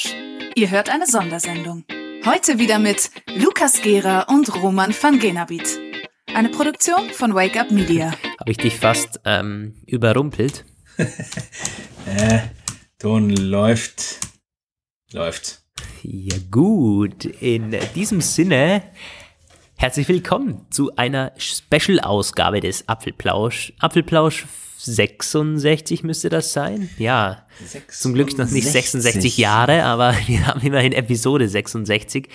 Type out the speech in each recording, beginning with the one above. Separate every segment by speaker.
Speaker 1: Apfelplausch. Ihr hört eine Sondersendung. Heute wieder mit Lukas Gera und Roman van Genabit. Eine Produktion von Wake Up Media.
Speaker 2: Habe ich dich fast ähm, überrumpelt?
Speaker 3: äh, Ton läuft. Läuft.
Speaker 2: Ja gut, in diesem Sinne herzlich willkommen zu einer Special-Ausgabe des Apfelplausch. Apfelplausch 66 müsste das sein. Ja, 66. zum Glück noch nicht 66 Jahre, aber wir haben immerhin Episode 66.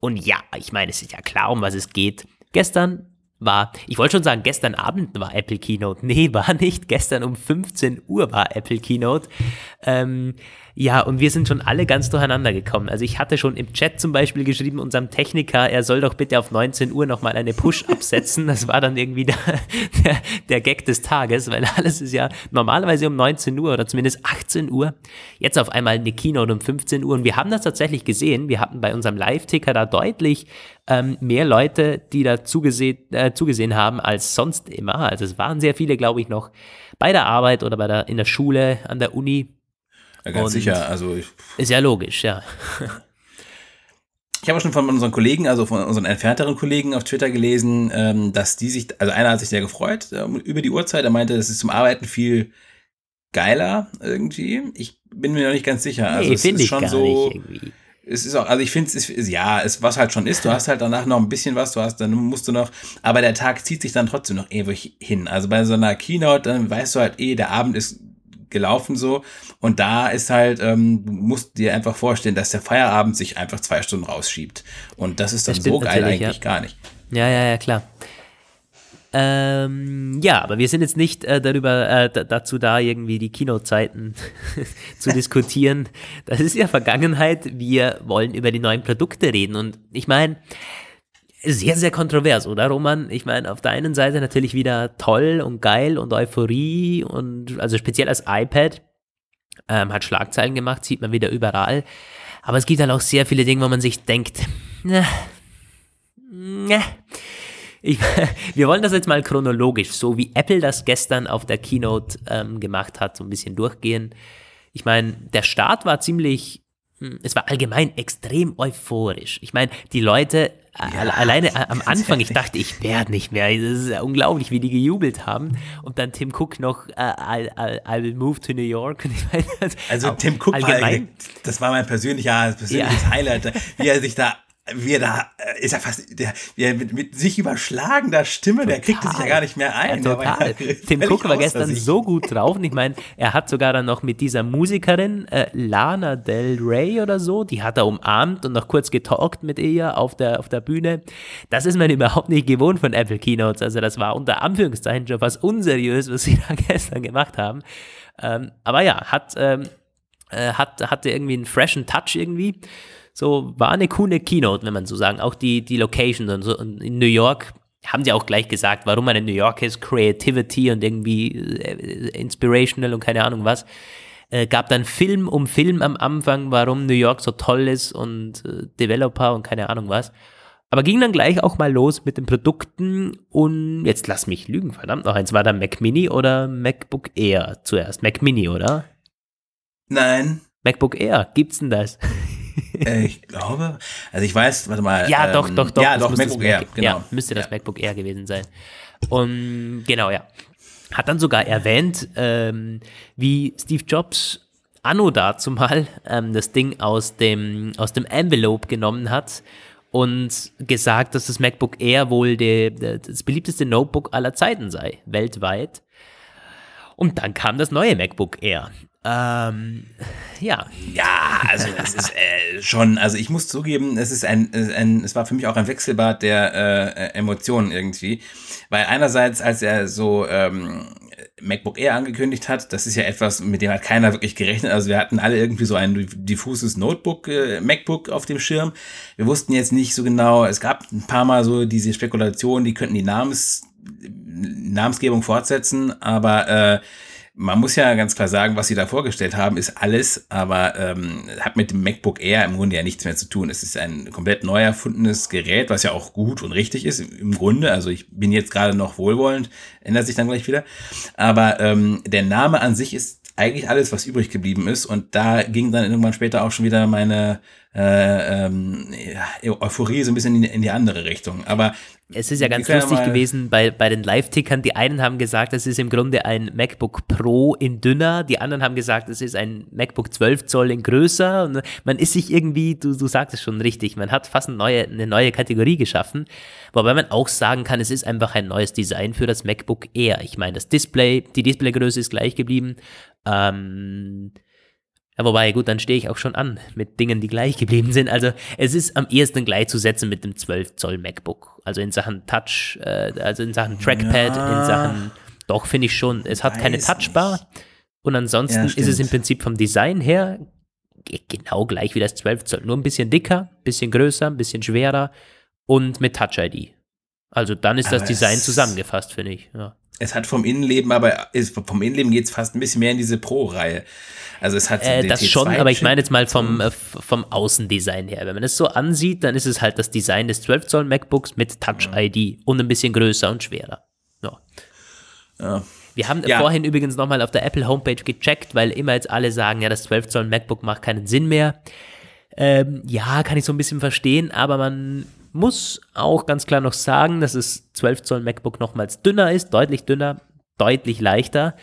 Speaker 2: Und ja, ich meine, es ist ja klar, um was es geht. Gestern war, ich wollte schon sagen, gestern Abend war Apple Keynote. Nee, war nicht. Gestern um 15 Uhr war Apple Keynote. Ähm, ja, und wir sind schon alle ganz durcheinander gekommen. Also ich hatte schon im Chat zum Beispiel geschrieben, unserem Techniker, er soll doch bitte auf 19 Uhr nochmal eine Push absetzen. Das war dann irgendwie der, der, der Gag des Tages, weil alles ist ja normalerweise um 19 Uhr oder zumindest 18 Uhr. Jetzt auf einmal eine Keynote um 15 Uhr. Und wir haben das tatsächlich gesehen. Wir hatten bei unserem Live-Ticker da deutlich ähm, mehr Leute, die da zugesehen, äh, zugesehen haben als sonst immer. Also es waren sehr viele, glaube ich, noch bei der Arbeit oder bei der, in der Schule, an der Uni
Speaker 3: ja, ganz Und sicher. Also ich,
Speaker 2: ist ja logisch, ja.
Speaker 3: Ich habe schon von unseren Kollegen, also von unseren entfernteren Kollegen auf Twitter gelesen, ähm, dass die sich, also einer hat sich sehr gefreut ähm, über die Uhrzeit. Er meinte, es ist zum Arbeiten viel geiler irgendwie. Ich bin mir noch nicht ganz sicher. Also
Speaker 2: nee, es ist schon so.
Speaker 3: Es ist auch, also ich finde es ist, ja, es, was halt schon ist, du hast halt danach noch ein bisschen was, du hast, dann musst du noch, aber der Tag zieht sich dann trotzdem noch ewig hin. Also bei so einer Keynote, dann weißt du halt eh, der Abend ist gelaufen so. Und da ist halt, ähm, du musst dir einfach vorstellen, dass der Feierabend sich einfach zwei Stunden rausschiebt. Und das ist dann das so geil eigentlich
Speaker 2: ja.
Speaker 3: gar nicht.
Speaker 2: Ja, ja, ja, klar. Ähm, ja, aber wir sind jetzt nicht äh, darüber äh, dazu da, irgendwie die Kinozeiten zu diskutieren. Das ist ja Vergangenheit. Wir wollen über die neuen Produkte reden. Und ich meine, sehr, sehr kontrovers, oder Roman? Ich meine, auf der einen Seite natürlich wieder toll und geil und Euphorie und also speziell als iPad ähm, hat Schlagzeilen gemacht, sieht man wieder überall. Aber es gibt halt auch sehr viele Dinge, wo man sich denkt, ne, ne. Ich, wir wollen das jetzt mal chronologisch, so wie Apple das gestern auf der Keynote ähm, gemacht hat, so ein bisschen durchgehen. Ich meine, der Start war ziemlich hm, es war allgemein extrem euphorisch. Ich meine, die Leute, ja, alleine am Anfang, ich dachte, ich werde nicht mehr. Es ist ja unglaublich, wie die gejubelt haben. Und dann Tim Cook noch, uh, I'll, I'll, I will move to New York.
Speaker 3: Meine, also Tim Cook allgemein, war, das war mein persönlicher, persönliches ja. Highlight, wie er sich da wie er da, äh, ist er fast, der, der mit, mit sich überschlagender Stimme, total. der kriegt sich ja gar nicht mehr ein.
Speaker 2: Ja, total. Tim Cook war gestern so gut drauf und ich meine, er hat sogar dann noch mit dieser Musikerin, äh, Lana Del Rey oder so, die hat er umarmt und noch kurz getalkt mit ihr auf der, auf der Bühne. Das ist man überhaupt nicht gewohnt von Apple Keynotes. Also das war unter Anführungszeichen schon fast unseriös, was sie da gestern gemacht haben. Ähm, aber ja, hat, ähm, äh, hat, hatte irgendwie einen freshen Touch irgendwie. So war eine coole Keynote, wenn man so sagen. Auch die, die Location und so. Und in New York haben sie auch gleich gesagt, warum man in New York ist, Creativity und irgendwie äh, inspirational und keine Ahnung was. Äh, gab dann Film um Film am Anfang, warum New York so toll ist und äh, Developer und keine Ahnung was. Aber ging dann gleich auch mal los mit den Produkten und jetzt lass mich lügen, verdammt noch eins. War da Mac Mini oder MacBook Air zuerst? Mac Mini, oder?
Speaker 3: Nein.
Speaker 2: MacBook Air, gibt's denn das?
Speaker 3: äh, ich glaube, also ich weiß, warte mal.
Speaker 2: Ja, ähm, doch, doch, doch.
Speaker 3: Ja, doch, MacBook Air,
Speaker 2: genau. Ja, müsste das ja. MacBook Air gewesen sein. Und genau, ja. Hat dann sogar erwähnt, ähm, wie Steve Jobs anno dazu mal ähm, das Ding aus dem, aus dem Envelope genommen hat und gesagt, dass das MacBook Air wohl de, de, das beliebteste Notebook aller Zeiten sei, weltweit. Und dann kam das neue MacBook Air. Ähm, ja.
Speaker 3: Ja, also das ist äh, schon, also ich muss zugeben, es ist ein, ein, es war für mich auch ein Wechselbad der äh, Emotionen irgendwie. Weil einerseits, als er so ähm, MacBook Air angekündigt hat, das ist ja etwas, mit dem hat keiner wirklich gerechnet. Also wir hatten alle irgendwie so ein diffuses Notebook, äh, MacBook auf dem Schirm. Wir wussten jetzt nicht so genau, es gab ein paar Mal so diese Spekulationen, die könnten die Namens, Namensgebung fortsetzen, aber äh, man muss ja ganz klar sagen, was sie da vorgestellt haben, ist alles, aber ähm, hat mit dem MacBook Air im Grunde ja nichts mehr zu tun. Es ist ein komplett neu erfundenes Gerät, was ja auch gut und richtig ist im Grunde. Also ich bin jetzt gerade noch wohlwollend, ändert sich dann gleich wieder. Aber ähm, der Name an sich ist eigentlich alles, was übrig geblieben ist. Und da ging dann irgendwann später auch schon wieder meine äh, ähm, Euphorie so ein bisschen in, in, die andere Richtung. Aber
Speaker 2: es ist ja ganz lustig gewesen bei, bei den Live-Tickern. Die einen haben gesagt, es ist im Grunde ein MacBook Pro in dünner. Die anderen haben gesagt, es ist ein MacBook 12 Zoll in größer. Und man ist sich irgendwie, du, du sagst es schon richtig, man hat fast eine neue, eine neue Kategorie geschaffen. Wobei man auch sagen kann, es ist einfach ein neues Design für das MacBook Air. Ich meine, das Display, die Displaygröße ist gleich geblieben. Ähm, ja, wobei, gut, dann stehe ich auch schon an mit Dingen, die gleich geblieben sind. Also es ist am ehesten gleichzusetzen mit dem 12 Zoll MacBook. Also in Sachen Touch, äh, also in Sachen Trackpad, ja, in Sachen, doch finde ich schon, es hat keine Touchbar. Nicht. Und ansonsten ja, ist es im Prinzip vom Design her genau gleich wie das 12 Zoll. Nur ein bisschen dicker, ein bisschen größer, ein bisschen schwerer und mit Touch-ID. Also dann ist aber das Design zusammengefasst, finde ich. Ja.
Speaker 3: Es hat vom Innenleben, aber ist, vom Innenleben geht es fast ein bisschen mehr in diese Pro-Reihe. Also es hat
Speaker 2: äh, das schon, aber ich meine jetzt mal vom, äh, vom Außendesign her. Wenn man es so ansieht, dann ist es halt das Design des 12 Zoll MacBooks mit Touch ID und ein bisschen größer und schwerer. Ja. ja. Wir haben ja. vorhin übrigens nochmal auf der Apple Homepage gecheckt, weil immer jetzt alle sagen, ja, das 12 Zoll MacBook macht keinen Sinn mehr. Ähm, ja, kann ich so ein bisschen verstehen, aber man muss auch ganz klar noch sagen, dass das 12 Zoll MacBook nochmals dünner ist, deutlich dünner, deutlich leichter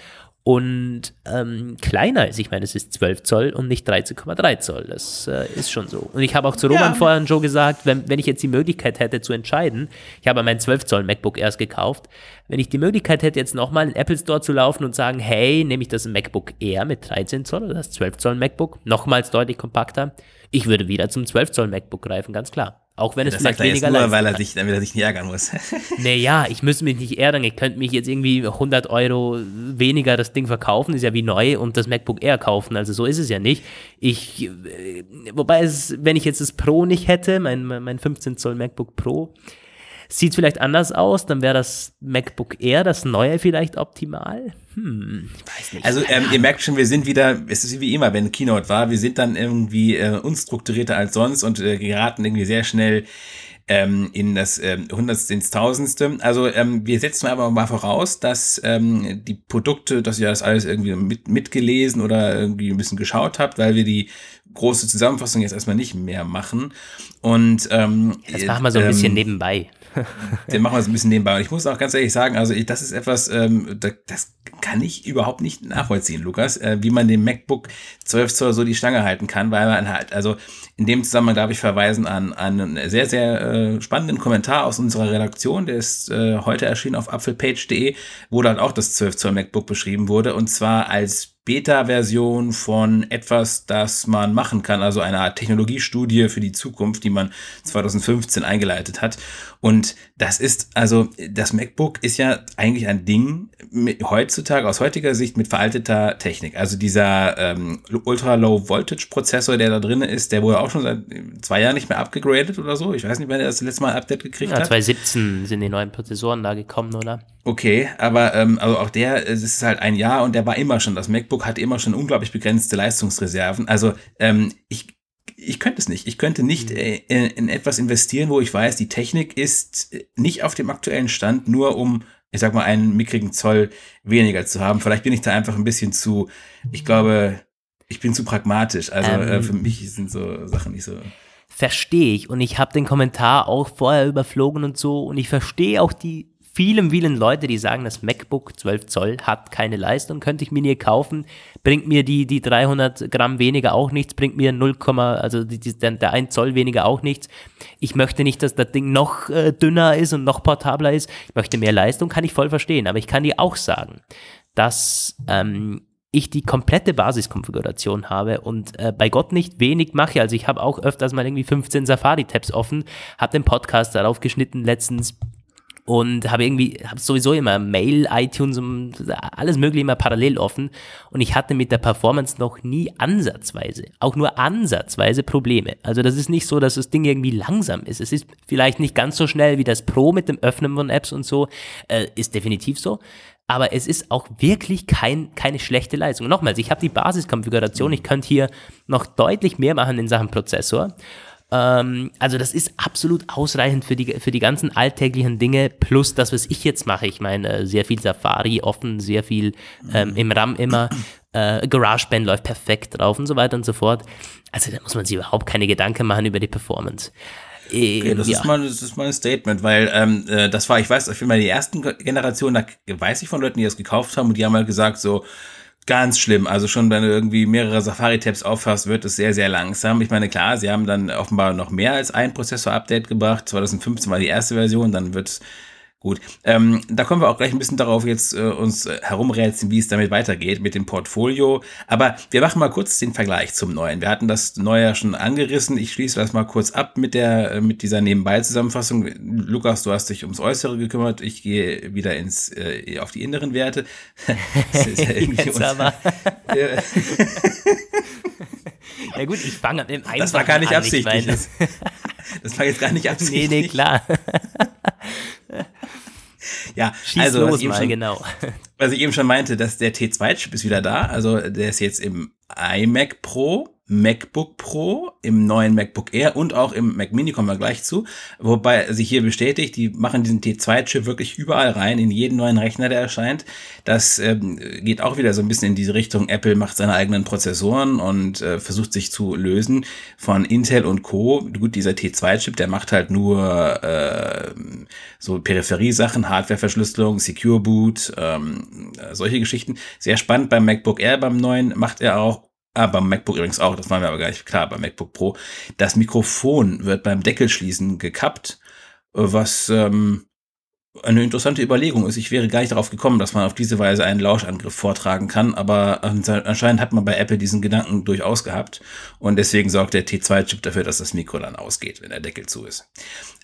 Speaker 2: und ähm, kleiner ist. Ich meine, es ist 12 Zoll und nicht 13,3 Zoll. Das äh, ist schon so. Und ich habe auch zu Roman ja. vorhin Joe gesagt, wenn, wenn ich jetzt die Möglichkeit hätte zu entscheiden, ich habe mein 12 Zoll MacBook erst gekauft, wenn ich die Möglichkeit hätte, jetzt nochmal in den Apple Store zu laufen und sagen, hey, nehme ich das MacBook Air mit 13 Zoll oder das 12 Zoll MacBook, nochmals deutlich kompakter, ich würde wieder zum 12 Zoll MacBook greifen, ganz klar. Auch wenn es das vielleicht sagt er weniger
Speaker 3: jetzt nur, weil er sich, damit er sich nicht ärgern muss.
Speaker 2: naja, ich müsste mich nicht ärgern. Ich könnte mich jetzt irgendwie 100 Euro weniger das Ding verkaufen, ist ja wie neu, und das MacBook Air kaufen. Also so ist es ja nicht. Ich, äh, wobei es, wenn ich jetzt das Pro nicht hätte, mein, mein 15 Zoll MacBook Pro, Sieht vielleicht anders aus, dann wäre das MacBook Air, das neue vielleicht optimal. Hm,
Speaker 3: ich weiß nicht. Also ähm, ihr merkt schon, wir sind wieder, es ist wie immer, wenn Keynote war, wir sind dann irgendwie äh, unstrukturierter als sonst und äh, geraten irgendwie sehr schnell ähm, in das ähm, Hundertste ins Tausendste. Also ähm, wir setzen aber mal voraus, dass ähm, die Produkte, dass ihr das alles irgendwie mit, mitgelesen oder irgendwie ein bisschen geschaut habt, weil wir die große Zusammenfassung jetzt erstmal nicht mehr machen. Und ähm,
Speaker 2: das machen wir so ein bisschen ähm, nebenbei.
Speaker 3: Den machen wir so ein bisschen nebenbei. Und ich muss auch ganz ehrlich sagen, also ich, das ist etwas, ähm, das, das kann ich überhaupt nicht nachvollziehen, Lukas, äh, wie man dem MacBook 12 Zoll so die Stange halten kann, weil man halt, also in dem Zusammenhang darf ich verweisen an, an einen sehr, sehr äh, spannenden Kommentar aus unserer Redaktion, der ist äh, heute erschienen auf apfelpage.de, wo dann auch das 12 Zoll MacBook beschrieben wurde und zwar als Beta-Version von etwas, das man machen kann, also eine Art Technologiestudie für die Zukunft, die man 2015 eingeleitet hat. Und das ist, also das MacBook ist ja eigentlich ein Ding mit, heutzutage aus heutiger Sicht mit veralteter Technik. Also dieser ähm, Ultra-Low-Voltage-Prozessor, der da drin ist, der wurde auch schon seit zwei Jahren nicht mehr abgegradet oder so. Ich weiß nicht, wann er das letzte Mal ein Update gekriegt ja, hat.
Speaker 2: 2017 sind die neuen Prozessoren da gekommen, oder?
Speaker 3: Okay, aber ähm, also auch der, es ist halt ein Jahr und der war immer schon, das MacBook hatte immer schon unglaublich begrenzte Leistungsreserven. Also ähm, ich, ich könnte es nicht. Ich könnte nicht mhm. äh, in etwas investieren, wo ich weiß, die Technik ist nicht auf dem aktuellen Stand, nur um, ich sag mal, einen mickrigen Zoll weniger zu haben. Vielleicht bin ich da einfach ein bisschen zu, ich glaube, ich bin zu pragmatisch. Also äh, ähm, äh, für mich sind so Sachen nicht so
Speaker 2: verstehe ich. Und ich habe den Kommentar auch vorher überflogen und so. Und ich verstehe auch die vielen, vielen Leute, die sagen, das MacBook 12 Zoll hat keine Leistung, könnte ich mir nie kaufen, bringt mir die, die 300 Gramm weniger auch nichts, bringt mir 0, also die, die, der 1 Zoll weniger auch nichts. Ich möchte nicht, dass das Ding noch äh, dünner ist und noch portabler ist. Ich möchte mehr Leistung, kann ich voll verstehen. Aber ich kann dir auch sagen, dass ähm, ich die komplette Basiskonfiguration habe und äh, bei Gott nicht wenig mache. Also ich habe auch öfters mal irgendwie 15 Safari-Tabs offen, habe den Podcast darauf geschnitten letztens, und habe irgendwie, habe sowieso immer Mail, iTunes und alles mögliche immer parallel offen und ich hatte mit der Performance noch nie ansatzweise, auch nur ansatzweise Probleme. Also das ist nicht so, dass das Ding irgendwie langsam ist. Es ist vielleicht nicht ganz so schnell wie das Pro mit dem Öffnen von Apps und so, äh, ist definitiv so. Aber es ist auch wirklich kein, keine schlechte Leistung. Nochmals, ich habe die Basiskonfiguration, ich könnte hier noch deutlich mehr machen in Sachen Prozessor. Ähm, also das ist absolut ausreichend für die, für die ganzen alltäglichen Dinge, plus das, was ich jetzt mache. Ich meine, äh, sehr viel Safari offen, sehr viel ähm, im RAM immer. Äh, GarageBand läuft perfekt drauf und so weiter und so fort. Also da muss man sich überhaupt keine Gedanken machen über die Performance.
Speaker 3: Ähm, okay, das, ja. ist mal, das ist mal ein Statement, weil ähm, äh, das war, ich weiß, ich bin mal die ersten Generation, da weiß ich von Leuten, die das gekauft haben und die haben halt gesagt so, Ganz schlimm. Also schon, wenn du irgendwie mehrere Safari-Tabs auffasst, wird es sehr, sehr langsam. Ich meine, klar, sie haben dann offenbar noch mehr als ein Prozessor-Update gebracht. 2015 war die erste Version, dann wird es Gut, ähm, da kommen wir auch gleich ein bisschen darauf jetzt äh, uns äh, herumrätseln, wie es damit weitergeht mit dem Portfolio. Aber wir machen mal kurz den Vergleich zum Neuen. Wir hatten das Neue ja schon angerissen. Ich schließe das mal kurz ab mit der äh, mit dieser Nebenbei-Zusammenfassung. Lukas, du hast dich ums Äußere gekümmert. Ich gehe wieder ins äh, auf die inneren Werte.
Speaker 2: das ist ja irgendwie jetzt aber. ja gut, ich fange an dem
Speaker 3: einen. Das war gar nicht absichtlich. Das, das war jetzt gar nicht absichtlich.
Speaker 2: Nee, nee, klar.
Speaker 3: Ja,
Speaker 2: Schieß also los mal,
Speaker 3: schon,
Speaker 2: genau.
Speaker 3: Was ich eben schon meinte, dass der T2-Chip ist wieder da. Also der ist jetzt im iMac Pro MacBook Pro, im neuen MacBook Air und auch im Mac Mini kommen wir gleich zu. Wobei sich hier bestätigt, die machen diesen T2-Chip wirklich überall rein, in jeden neuen Rechner, der erscheint. Das ähm, geht auch wieder so ein bisschen in diese Richtung. Apple macht seine eigenen Prozessoren und äh, versucht sich zu lösen von Intel und Co. Gut, dieser T2-Chip, der macht halt nur äh, so Peripheriesachen, Hardwareverschlüsselung, Secure Boot, ähm, solche Geschichten. Sehr spannend beim MacBook Air, beim neuen macht er auch Ah, beim MacBook übrigens auch, das war mir aber gar nicht klar, beim MacBook Pro. Das Mikrofon wird beim Deckelschließen gekappt, was ähm, eine interessante Überlegung ist. Ich wäre gar nicht darauf gekommen, dass man auf diese Weise einen Lauschangriff vortragen kann, aber anscheinend hat man bei Apple diesen Gedanken durchaus gehabt und deswegen sorgt der T2-Chip dafür, dass das Mikro dann ausgeht, wenn der Deckel zu ist.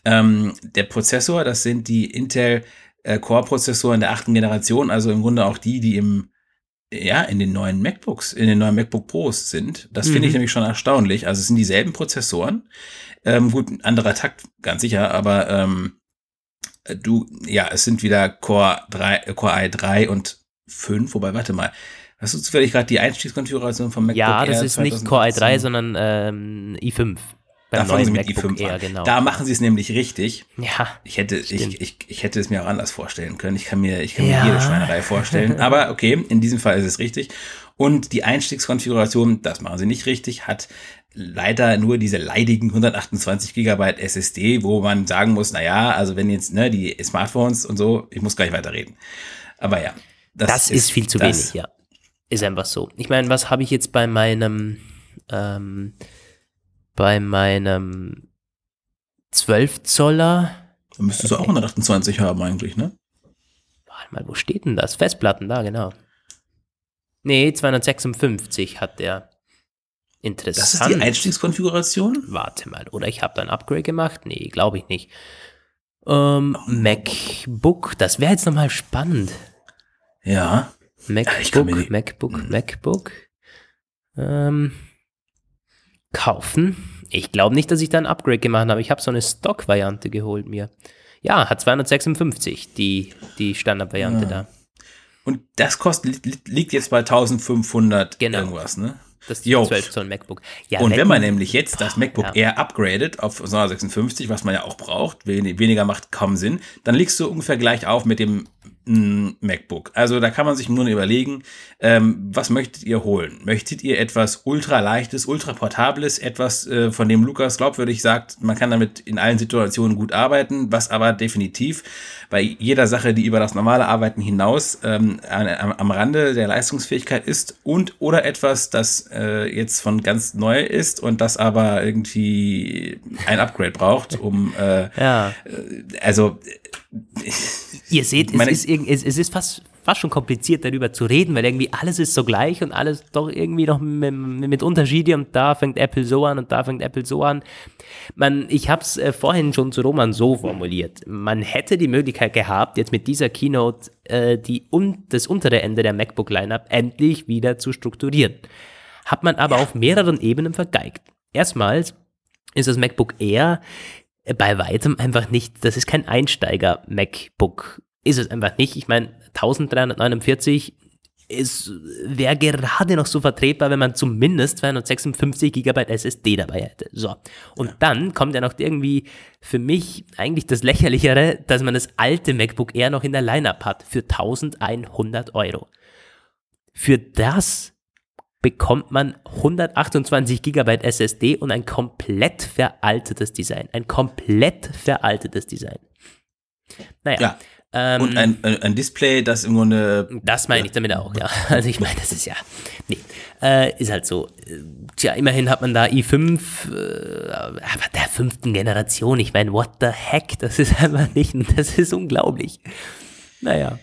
Speaker 3: Ähm, der Prozessor, das sind die Intel äh, Core-Prozessoren der achten Generation, also im Grunde auch die, die im ja, in den neuen MacBooks, in den neuen MacBook Pros sind. Das mhm. finde ich mhm. nämlich schon erstaunlich. Also es sind dieselben Prozessoren. Ähm, gut, anderer Takt, ganz sicher, aber ähm, du, ja, es sind wieder Core 3, Core i3 und 5, wobei, warte mal. Hast du zufällig gerade die Einstiegskonfiguration vom MacBook
Speaker 2: Ja, das Air ist 2018? nicht Core i3, sondern ähm, i5.
Speaker 3: Da fangen sie mit MacBook i5 Air, genau. Da machen sie es nämlich richtig.
Speaker 2: Ja.
Speaker 3: Ich hätte, ich, ich, ich hätte es mir auch anders vorstellen können. Ich kann mir, ich kann ja. mir jede Schweinerei vorstellen. Aber okay, in diesem Fall ist es richtig. Und die Einstiegskonfiguration, das machen sie nicht richtig, hat leider nur diese leidigen 128 Gigabyte SSD, wo man sagen muss, na ja, also wenn jetzt ne, die Smartphones und so, ich muss gleich weiterreden. Aber ja.
Speaker 2: Das, das ist, ist, viel zu wenig, ja. Ist einfach so. Ich meine, was habe ich jetzt bei meinem ähm, bei meinem 12 Zoller.
Speaker 3: Da müsstest du auch 128 haben eigentlich, ne?
Speaker 2: Warte mal, wo steht denn das? Festplatten, da, genau. Nee, 256 hat der. Interessant. Das
Speaker 3: ist die Einstiegskonfiguration?
Speaker 2: Warte mal, oder ich habe da ein Upgrade gemacht? Nee, glaube ich nicht. Ähm, MacBook, das wäre jetzt nochmal spannend.
Speaker 3: Ja.
Speaker 2: MacBook, ja, MacBook, hm. MacBook. Ähm, kaufen. Ich glaube nicht, dass ich da ein Upgrade gemacht habe. Ich habe so eine Stock-Variante geholt mir. Ja, hat 256, die, die Standard-Variante ja. da.
Speaker 3: Und das kostet, liegt jetzt bei 1500 genau. irgendwas, ne?
Speaker 2: Das jo. 12 Zoll MacBook.
Speaker 3: Ja, und wenn man nämlich jetzt das MacBook ja. Air upgradet auf 256, was man ja auch braucht, weniger macht kaum Sinn, dann liegst du ungefähr gleich auf mit dem mm, MacBook. Also da kann man sich nur überlegen, ähm, was möchtet ihr holen? Möchtet ihr etwas ultra leichtes, ultra portables, etwas, äh, von dem Lukas glaubwürdig sagt, man kann damit in allen Situationen gut arbeiten, was aber definitiv bei jeder Sache, die über das normale Arbeiten hinaus ähm, am, am Rande der Leistungsfähigkeit ist und oder etwas, das äh, jetzt von ganz neu ist und das aber irgendwie ein Upgrade braucht, um äh,
Speaker 2: ja.
Speaker 3: Äh, also
Speaker 2: Ihr seht, es ist, es ist fast, fast schon kompliziert, darüber zu reden, weil irgendwie alles ist so gleich und alles doch irgendwie noch mit, mit Unterschiede und da fängt Apple so an und da fängt Apple so an. Man, ich habe es äh, vorhin schon zu Roman so formuliert. Man hätte die Möglichkeit gehabt, jetzt mit dieser Keynote äh, die, un, das untere Ende der MacBook-Lineup endlich wieder zu strukturieren. Hat man aber auf mehreren Ebenen vergeigt. Erstmals ist das MacBook Air bei weitem einfach nicht, das ist kein Einsteiger-MacBook. Ist es einfach nicht. Ich meine, 1349 es wäre gerade noch so vertretbar, wenn man zumindest 256 GB SSD dabei hätte. So. Und ja. dann kommt ja noch irgendwie für mich eigentlich das Lächerlichere, dass man das alte MacBook Air noch in der Lineup hat für 1100 Euro. Für das bekommt man 128 GB SSD und ein komplett veraltetes Design. Ein komplett veraltetes Design.
Speaker 3: Naja. Ja. Ähm, und ein, ein, Display, das im Grunde.
Speaker 2: Das meine ich damit auch, ja. Also ich meine, das ist ja. Nee. Äh, ist halt so. Tja, immerhin hat man da i5, äh, aber der fünften Generation. Ich meine, what the heck? Das ist einfach nicht. Das ist unglaublich. Naja.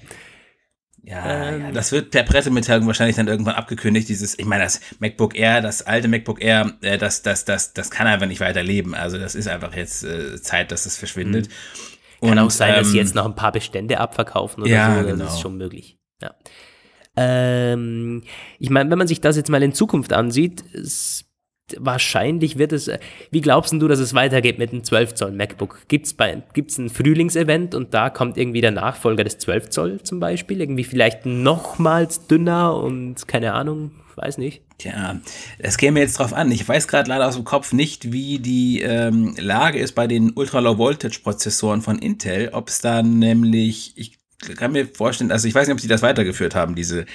Speaker 3: Ja, ähm, ja, das wird per Pressemitteilung wahrscheinlich dann irgendwann abgekündigt. Dieses, ich meine, das MacBook Air, das alte MacBook Air, äh, das, das, das, das kann einfach nicht weiterleben. Also das ist einfach jetzt äh, Zeit, dass es verschwindet.
Speaker 2: Mhm. Kann auch sein, ähm, dass sie ähm, jetzt noch ein paar Bestände abverkaufen oder
Speaker 3: ja,
Speaker 2: so. Das
Speaker 3: genau.
Speaker 2: ist schon möglich. Ja. Ähm, ich meine, wenn man sich das jetzt mal in Zukunft ansieht, ist wahrscheinlich wird es, wie glaubst du, dass es weitergeht mit dem 12 Zoll MacBook? Gibt's bei, gibt's ein Frühlingsevent und da kommt irgendwie der Nachfolger des 12 Zoll zum Beispiel? Irgendwie vielleicht nochmals dünner und keine Ahnung, weiß nicht.
Speaker 3: Tja, es käme jetzt drauf an. Ich weiß gerade leider aus dem Kopf nicht, wie die ähm, Lage ist bei den Ultra-Low-Voltage-Prozessoren von Intel. Ob es da nämlich, ich kann mir vorstellen, also ich weiß nicht, ob sie das weitergeführt haben, diese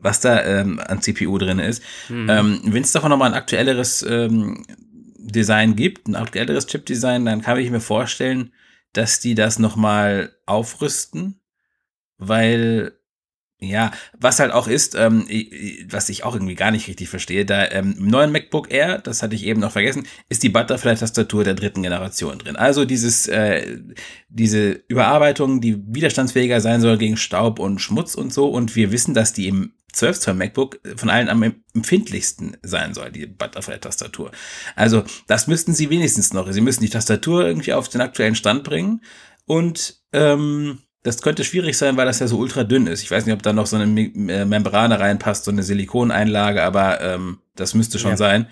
Speaker 3: was da ähm, an CPU drin ist. Mhm. Ähm, Wenn es davon nochmal ein aktuelleres ähm, Design gibt, ein aktuelleres Chip-Design, dann kann ich mir vorstellen, dass die das nochmal aufrüsten, weil ja, was halt auch ist, ähm, was ich auch irgendwie gar nicht richtig verstehe, da ähm, im neuen MacBook Air, das hatte ich eben noch vergessen, ist die Butterfly-Tastatur der dritten Generation drin. Also dieses, äh, diese Überarbeitung, die widerstandsfähiger sein soll gegen Staub und Schmutz und so. Und wir wissen, dass die im 12 Zoll MacBook von allen am empfindlichsten sein soll, die Butterfly-Tastatur. Also das müssten sie wenigstens noch. Sie müssen die Tastatur irgendwie auf den aktuellen Stand bringen und ähm, das könnte schwierig sein, weil das ja so ultra dünn ist. Ich weiß nicht, ob da noch so eine äh, Membrane reinpasst, so eine Silikoneinlage, aber ähm, das müsste schon ja. sein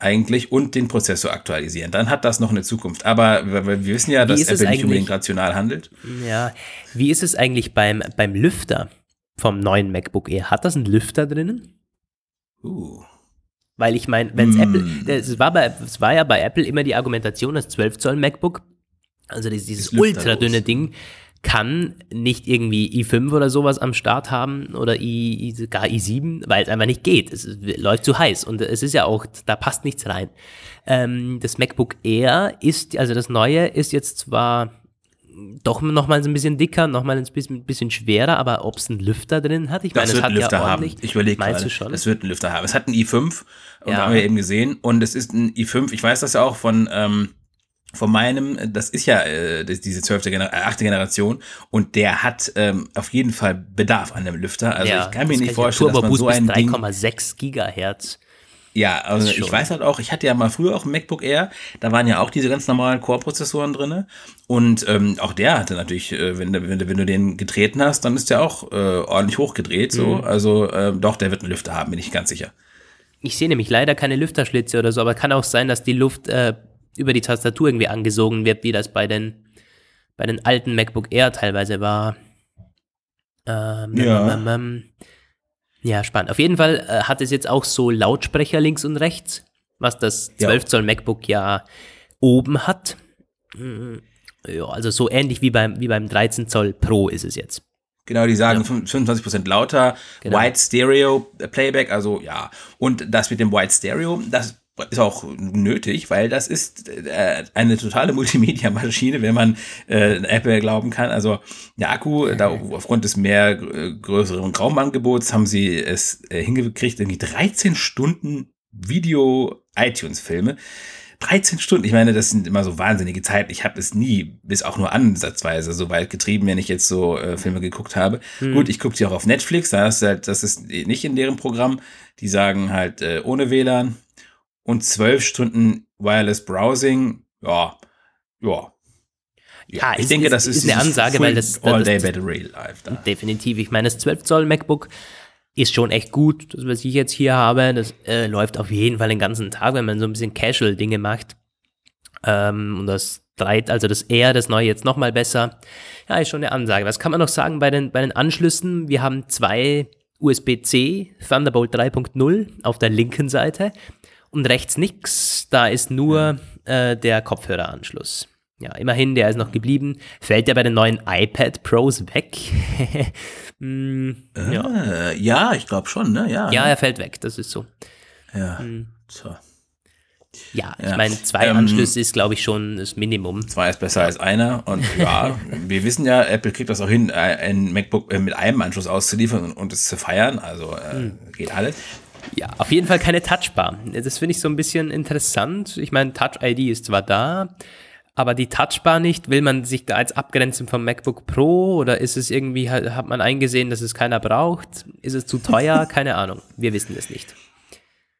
Speaker 3: eigentlich und den Prozessor aktualisieren. Dann hat das noch eine Zukunft. Aber wir wissen ja, dass Apple nicht unbedingt rational handelt.
Speaker 2: Ja, wie ist es eigentlich beim, beim Lüfter vom neuen MacBook Air? Hat das einen Lüfter drinnen? Uh. Weil ich meine, wenn es mm. Apple, es war, bei, es war ja bei Apple immer die Argumentation, das 12 Zoll MacBook, also dieses, dieses ultra dünne Ding, kann nicht irgendwie i5 oder sowas am Start haben oder i, i gar i7, weil es einfach nicht geht. Es läuft zu heiß und es ist ja auch, da passt nichts rein. Ähm, das MacBook Air ist, also das neue ist jetzt zwar doch nochmal so ein bisschen dicker, nochmal ein bisschen, bisschen schwerer, aber ob es einen Lüfter drin hat,
Speaker 3: ich das meine, es hat einen Lüfter ja ordentlich. Haben. Ich überlege gerade, schon? es wird einen Lüfter haben. Es hat einen i5 und ja. haben wir eben gesehen und es ist ein i5, ich weiß das ja auch von ähm, von meinem, das ist ja äh, diese zwölfte Gener äh, achte Generation und der hat ähm, auf jeden Fall Bedarf an einem Lüfter. Also ja, ich kann mir nicht vorstellen, dass man so ein
Speaker 2: 3,6 Gigahertz.
Speaker 3: Ja, also ich weiß halt auch, ich hatte ja mal früher auch ein MacBook Air, da waren ja auch diese ganz normalen Core-Prozessoren drinne und ähm, auch der hatte natürlich, äh, wenn, du, wenn, wenn du den getreten hast, dann ist der auch äh, ordentlich hochgedreht, so. Mhm. Also äh, doch, der wird einen Lüfter haben, bin ich ganz sicher.
Speaker 2: Ich sehe nämlich leider keine Lüfterschlitze oder so, aber kann auch sein, dass die Luft äh, über die Tastatur irgendwie angesogen wird, wie das bei den, bei den alten MacBook Air teilweise war. Ähm, ja. Ähm, ähm, ja, spannend. Auf jeden Fall äh, hat es jetzt auch so Lautsprecher links und rechts, was das 12 ja. Zoll MacBook ja oben hat. Mm, ja, also so ähnlich wie beim, wie beim 13 Zoll Pro ist es jetzt.
Speaker 3: Genau, die sagen ja. 25% lauter, genau. White Stereo Playback, also ja. Und das mit dem White Stereo, das ist auch nötig, weil das ist äh, eine totale Multimedia-Maschine, wenn man äh, Apple glauben kann. Also der Akku, da aufgrund des mehr äh, größeren Raumangebots haben sie es äh, hingekriegt, irgendwie 13 Stunden Video-iTunes-Filme. 13 Stunden, ich meine, das sind immer so wahnsinnige Zeiten. Ich habe es nie bis auch nur ansatzweise so weit getrieben, wenn ich jetzt so äh, Filme geguckt habe. Hm. Gut, ich gucke sie auch auf Netflix, da ist halt, das ist nicht in deren Programm. Die sagen halt äh, ohne WLAN, und zwölf Stunden Wireless Browsing, ja, ja.
Speaker 2: Ja, ich ist, denke, das ist, ist eine Ansage, weil das
Speaker 3: All-Day Battery Life. Da.
Speaker 2: Definitiv. Ich meine, das 12 Zoll MacBook ist schon echt gut, das was ich jetzt hier habe. Das äh, läuft auf jeden Fall den ganzen Tag, wenn man so ein bisschen Casual Dinge macht. Ähm, und das dreit, also das Air, das neue jetzt nochmal besser. Ja, ist schon eine Ansage. Was kann man noch sagen bei den, bei den Anschlüssen? Wir haben zwei USB-C, Thunderbolt 3.0 auf der linken Seite und rechts nichts. Da ist nur äh, der Kopfhöreranschluss. Ja, immerhin, der ist noch geblieben. Fällt ja bei den neuen iPad Pros weg.
Speaker 3: hm, ja. Äh, ja. ich glaube schon, ne? Ja,
Speaker 2: ja, er fällt weg, das ist so.
Speaker 3: Ja. Hm. So.
Speaker 2: Ja, ich ja. meine, zwei ähm, Anschlüsse ist, glaube ich, schon das Minimum.
Speaker 3: Zwei ist besser als einer. Und ja, wir wissen ja, Apple kriegt das auch hin, äh, ein MacBook äh, mit einem Anschluss auszuliefern und, und es zu feiern. Also äh, hm. geht alles.
Speaker 2: Ja, auf jeden Fall keine Touchbar. Das finde ich so ein bisschen interessant. Ich meine, Touch ID ist zwar da, aber die Touchbar nicht. Will man sich da als abgrenzen vom MacBook Pro oder ist es irgendwie, hat man eingesehen, dass es keiner braucht? Ist es zu teuer? Keine Ahnung. Wir wissen es nicht.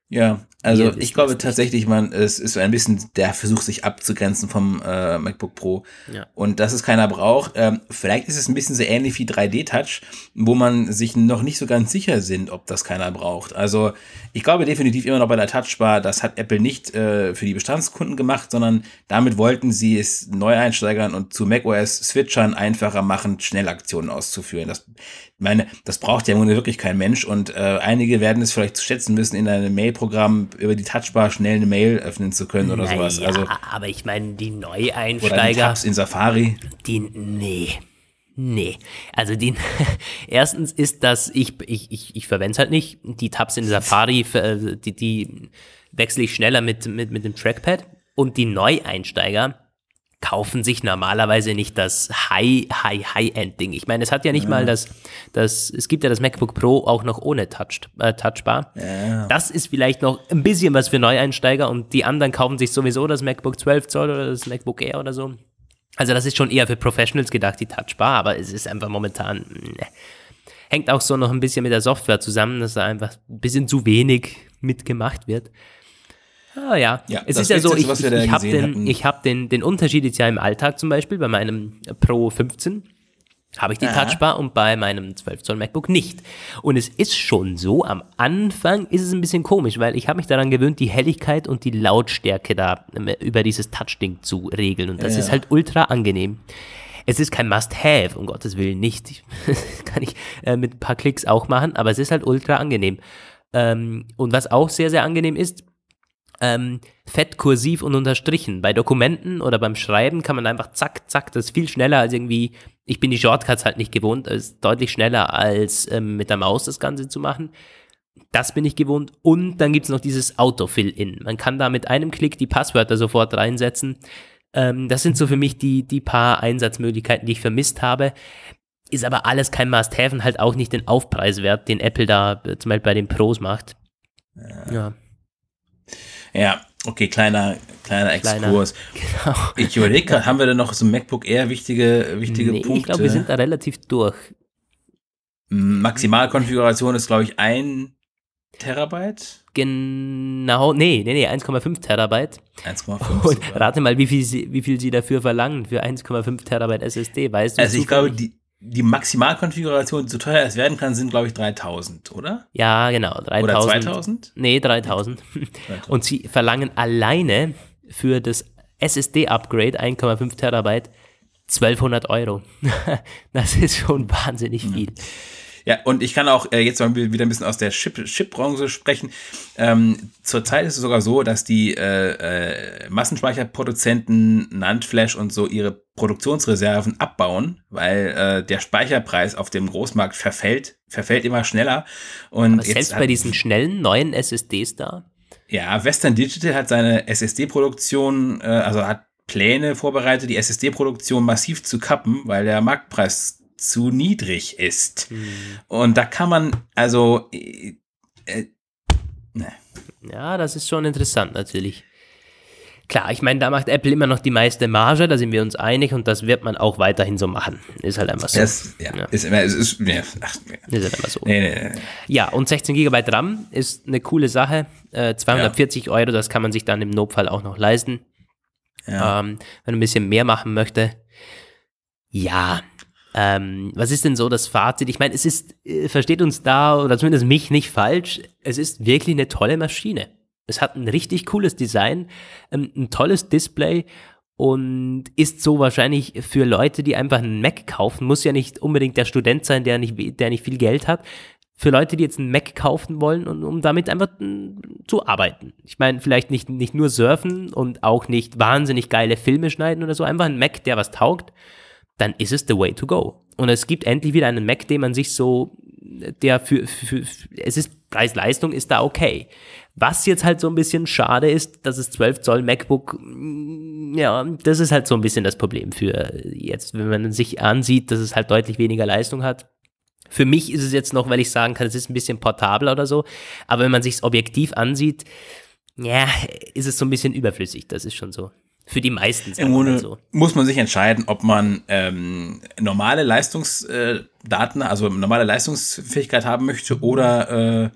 Speaker 3: Ja, also ich glaube tatsächlich, man, es ist ein bisschen der Versuch, sich abzugrenzen vom äh, MacBook Pro. Ja. Und dass es keiner braucht. Ähm, vielleicht ist es ein bisschen so ähnlich wie 3D-Touch, wo man sich noch nicht so ganz sicher sind, ob das keiner braucht. Also ich glaube definitiv immer noch bei der Touchbar, das hat Apple nicht äh, für die Bestandskunden gemacht, sondern damit wollten sie es Neueinsteigern und zu macOS Switchern einfacher machen, Schnellaktionen auszuführen. Das, meine, das braucht ja wirklich kein Mensch und äh, einige werden es vielleicht zu schätzen müssen, in einem Mail-Programm über die Touchbar schnell eine Mail öffnen zu können oder naja, sowas. Also,
Speaker 2: aber ich meine, die Neueinsteiger. Oder die Tabs
Speaker 3: in Safari.
Speaker 2: Die, nee. Nee, also die, erstens ist das, ich, ich, ich, ich verwende es halt nicht. Die Tabs in Safari, äh, die, die wechsle ich schneller mit, mit, mit dem Trackpad. Und die Neueinsteiger, kaufen sich normalerweise nicht das High, High, High-End-Ding. Ich meine, es hat ja nicht ja. mal das, das, es gibt ja das MacBook Pro auch noch ohne Touch, äh, Touchbar. Ja. Das ist vielleicht noch ein bisschen was für Neueinsteiger und die anderen kaufen sich sowieso das MacBook 12 Zoll oder das MacBook Air oder so. Also das ist schon eher für Professionals gedacht, die Touchbar, aber es ist einfach momentan, ne. hängt auch so noch ein bisschen mit der Software zusammen, dass da einfach ein bisschen zu wenig mitgemacht wird. Ah ja, ja es ist ja so, ich, ich, ich habe den, ich hab den, den Unterschied jetzt ja im Alltag zum Beispiel, bei meinem Pro 15 habe ich die Aha. Touchbar und bei meinem 12 Zoll MacBook nicht. Und es ist schon so, am Anfang ist es ein bisschen komisch, weil ich habe mich daran gewöhnt, die Helligkeit und die Lautstärke da ähm, über dieses Touch-Ding zu regeln. Und das ja. ist halt ultra angenehm. Es ist kein Must-Have, um Gottes Willen nicht. kann ich äh, mit ein paar Klicks auch machen, aber es ist halt ultra angenehm. Ähm, und was auch sehr, sehr angenehm ist, ähm, fett kursiv und unterstrichen. Bei Dokumenten oder beim Schreiben kann man einfach zack, zack, das ist viel schneller als irgendwie, ich bin die Shortcuts halt nicht gewohnt, es ist deutlich schneller als ähm, mit der Maus das Ganze zu machen. Das bin ich gewohnt. Und dann gibt es noch dieses Autofill-In. Man kann da mit einem Klick die Passwörter sofort reinsetzen. Ähm, das sind so für mich die, die paar Einsatzmöglichkeiten, die ich vermisst habe. Ist aber alles kein Must-Have und halt auch nicht den Aufpreiswert, den Apple da äh, zum Beispiel bei den Pros macht.
Speaker 3: ja. ja. Ja, okay, kleiner, kleiner Exkurs. Kleiner, genau. Ich überlege gerade, haben wir denn noch so ein MacBook Air wichtige, wichtige nee, Punkte?
Speaker 2: Ich glaube, wir sind da relativ durch.
Speaker 3: Maximalkonfiguration ist, glaube ich, ein Terabyte.
Speaker 2: Genau, nee, nee, nee, 1,5 Terabyte.
Speaker 3: 1,5.
Speaker 2: Und rate mal, wie viel, sie, wie viel sie dafür verlangen für 1,5 Terabyte SSD, weißt du?
Speaker 3: Also ich glaube, die, die Maximalkonfiguration, so teuer es werden kann, sind, glaube ich, 3000, oder?
Speaker 2: Ja, genau.
Speaker 3: 3000. Oder 2000?
Speaker 2: Nee, 3000. 3000. Und sie verlangen alleine für das SSD-Upgrade 1,5 Terabyte 1200 Euro. das ist schon wahnsinnig viel. Mhm.
Speaker 3: Ja, und ich kann auch äh, jetzt mal wieder ein bisschen aus der Chip-Branche sprechen. Ähm, zurzeit ist es sogar so, dass die äh, äh, Massenspeicherproduzenten NAND Flash und so ihre Produktionsreserven abbauen, weil äh, der Speicherpreis auf dem Großmarkt verfällt, verfällt immer schneller. Und
Speaker 2: Aber selbst bei diesen schnellen neuen SSDs da?
Speaker 3: Ja, Western Digital hat seine SSD-Produktion, äh, also hat Pläne vorbereitet, die SSD-Produktion massiv zu kappen, weil der Marktpreis zu niedrig ist. Hm. Und da kann man, also, äh, äh,
Speaker 2: ne. Ja, das ist schon interessant natürlich. Klar, ich meine, da macht Apple immer noch die meiste Marge, da sind wir uns einig und das wird man auch weiterhin so machen. Ist halt einfach so.
Speaker 3: Das, ja, ja. Ist, immer, ist, ist, ja, ach,
Speaker 2: ist halt einfach so. Nee, nee, nee. Ja, und 16 GB RAM ist eine coole Sache. Äh, 240 ja. Euro, das kann man sich dann im Notfall auch noch leisten. Ja. Ähm, wenn man ein bisschen mehr machen möchte. Ja, ähm, was ist denn so das Fazit? Ich meine, es ist, äh, versteht uns da, oder zumindest mich nicht falsch, es ist wirklich eine tolle Maschine. Es hat ein richtig cooles Design, ähm, ein tolles Display und ist so wahrscheinlich für Leute, die einfach einen Mac kaufen, muss ja nicht unbedingt der Student sein, der nicht, der nicht viel Geld hat. für Leute, die jetzt einen Mac kaufen wollen und um damit einfach mm, zu arbeiten. Ich meine, vielleicht nicht, nicht nur surfen und auch nicht wahnsinnig geile Filme schneiden oder so, einfach ein Mac, der was taugt, dann ist es the way to go. Und es gibt endlich wieder einen Mac, den man sich so, der für, für, für es ist, Preis-Leistung ist da okay. Was jetzt halt so ein bisschen schade ist, dass es 12 Zoll MacBook, mm, ja, das ist halt so ein bisschen das Problem für jetzt, wenn man sich ansieht, dass es halt deutlich weniger Leistung hat für mich ist es jetzt noch, weil ich sagen kann, es ist ein bisschen portabler oder so. Aber wenn man sich es objektiv ansieht, ja, ist es so ein bisschen überflüssig. Das ist schon so. Für die meisten.
Speaker 3: Im Grunde so. muss man sich entscheiden, ob man ähm, normale Leistungsdaten, äh, also normale Leistungsfähigkeit haben möchte oder äh,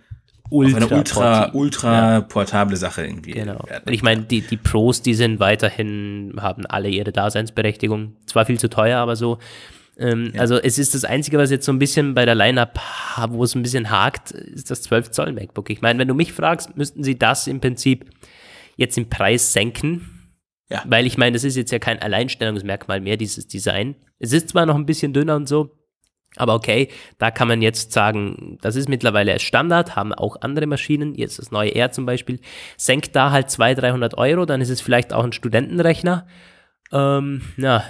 Speaker 3: ultra, eine ultra, ultra ja. portable Sache irgendwie.
Speaker 2: Genau. Und ich meine, die, die Pros, die sind weiterhin, haben alle ihre Daseinsberechtigung. Zwar viel zu teuer, aber so. Ähm, ja. Also es ist das Einzige, was jetzt so ein bisschen bei der Line-Up, wo es ein bisschen hakt, ist das 12 Zoll MacBook. Ich meine, wenn du mich fragst, müssten sie das im Prinzip jetzt im Preis senken. Ja. Weil ich meine, das ist jetzt ja kein Alleinstellungsmerkmal mehr, dieses Design. Es ist zwar noch ein bisschen dünner und so, aber okay, da kann man jetzt sagen, das ist mittlerweile Standard, haben auch andere Maschinen, jetzt das neue R zum Beispiel, senkt da halt 200, 300 Euro, dann ist es vielleicht auch ein Studentenrechner. Ähm, ja,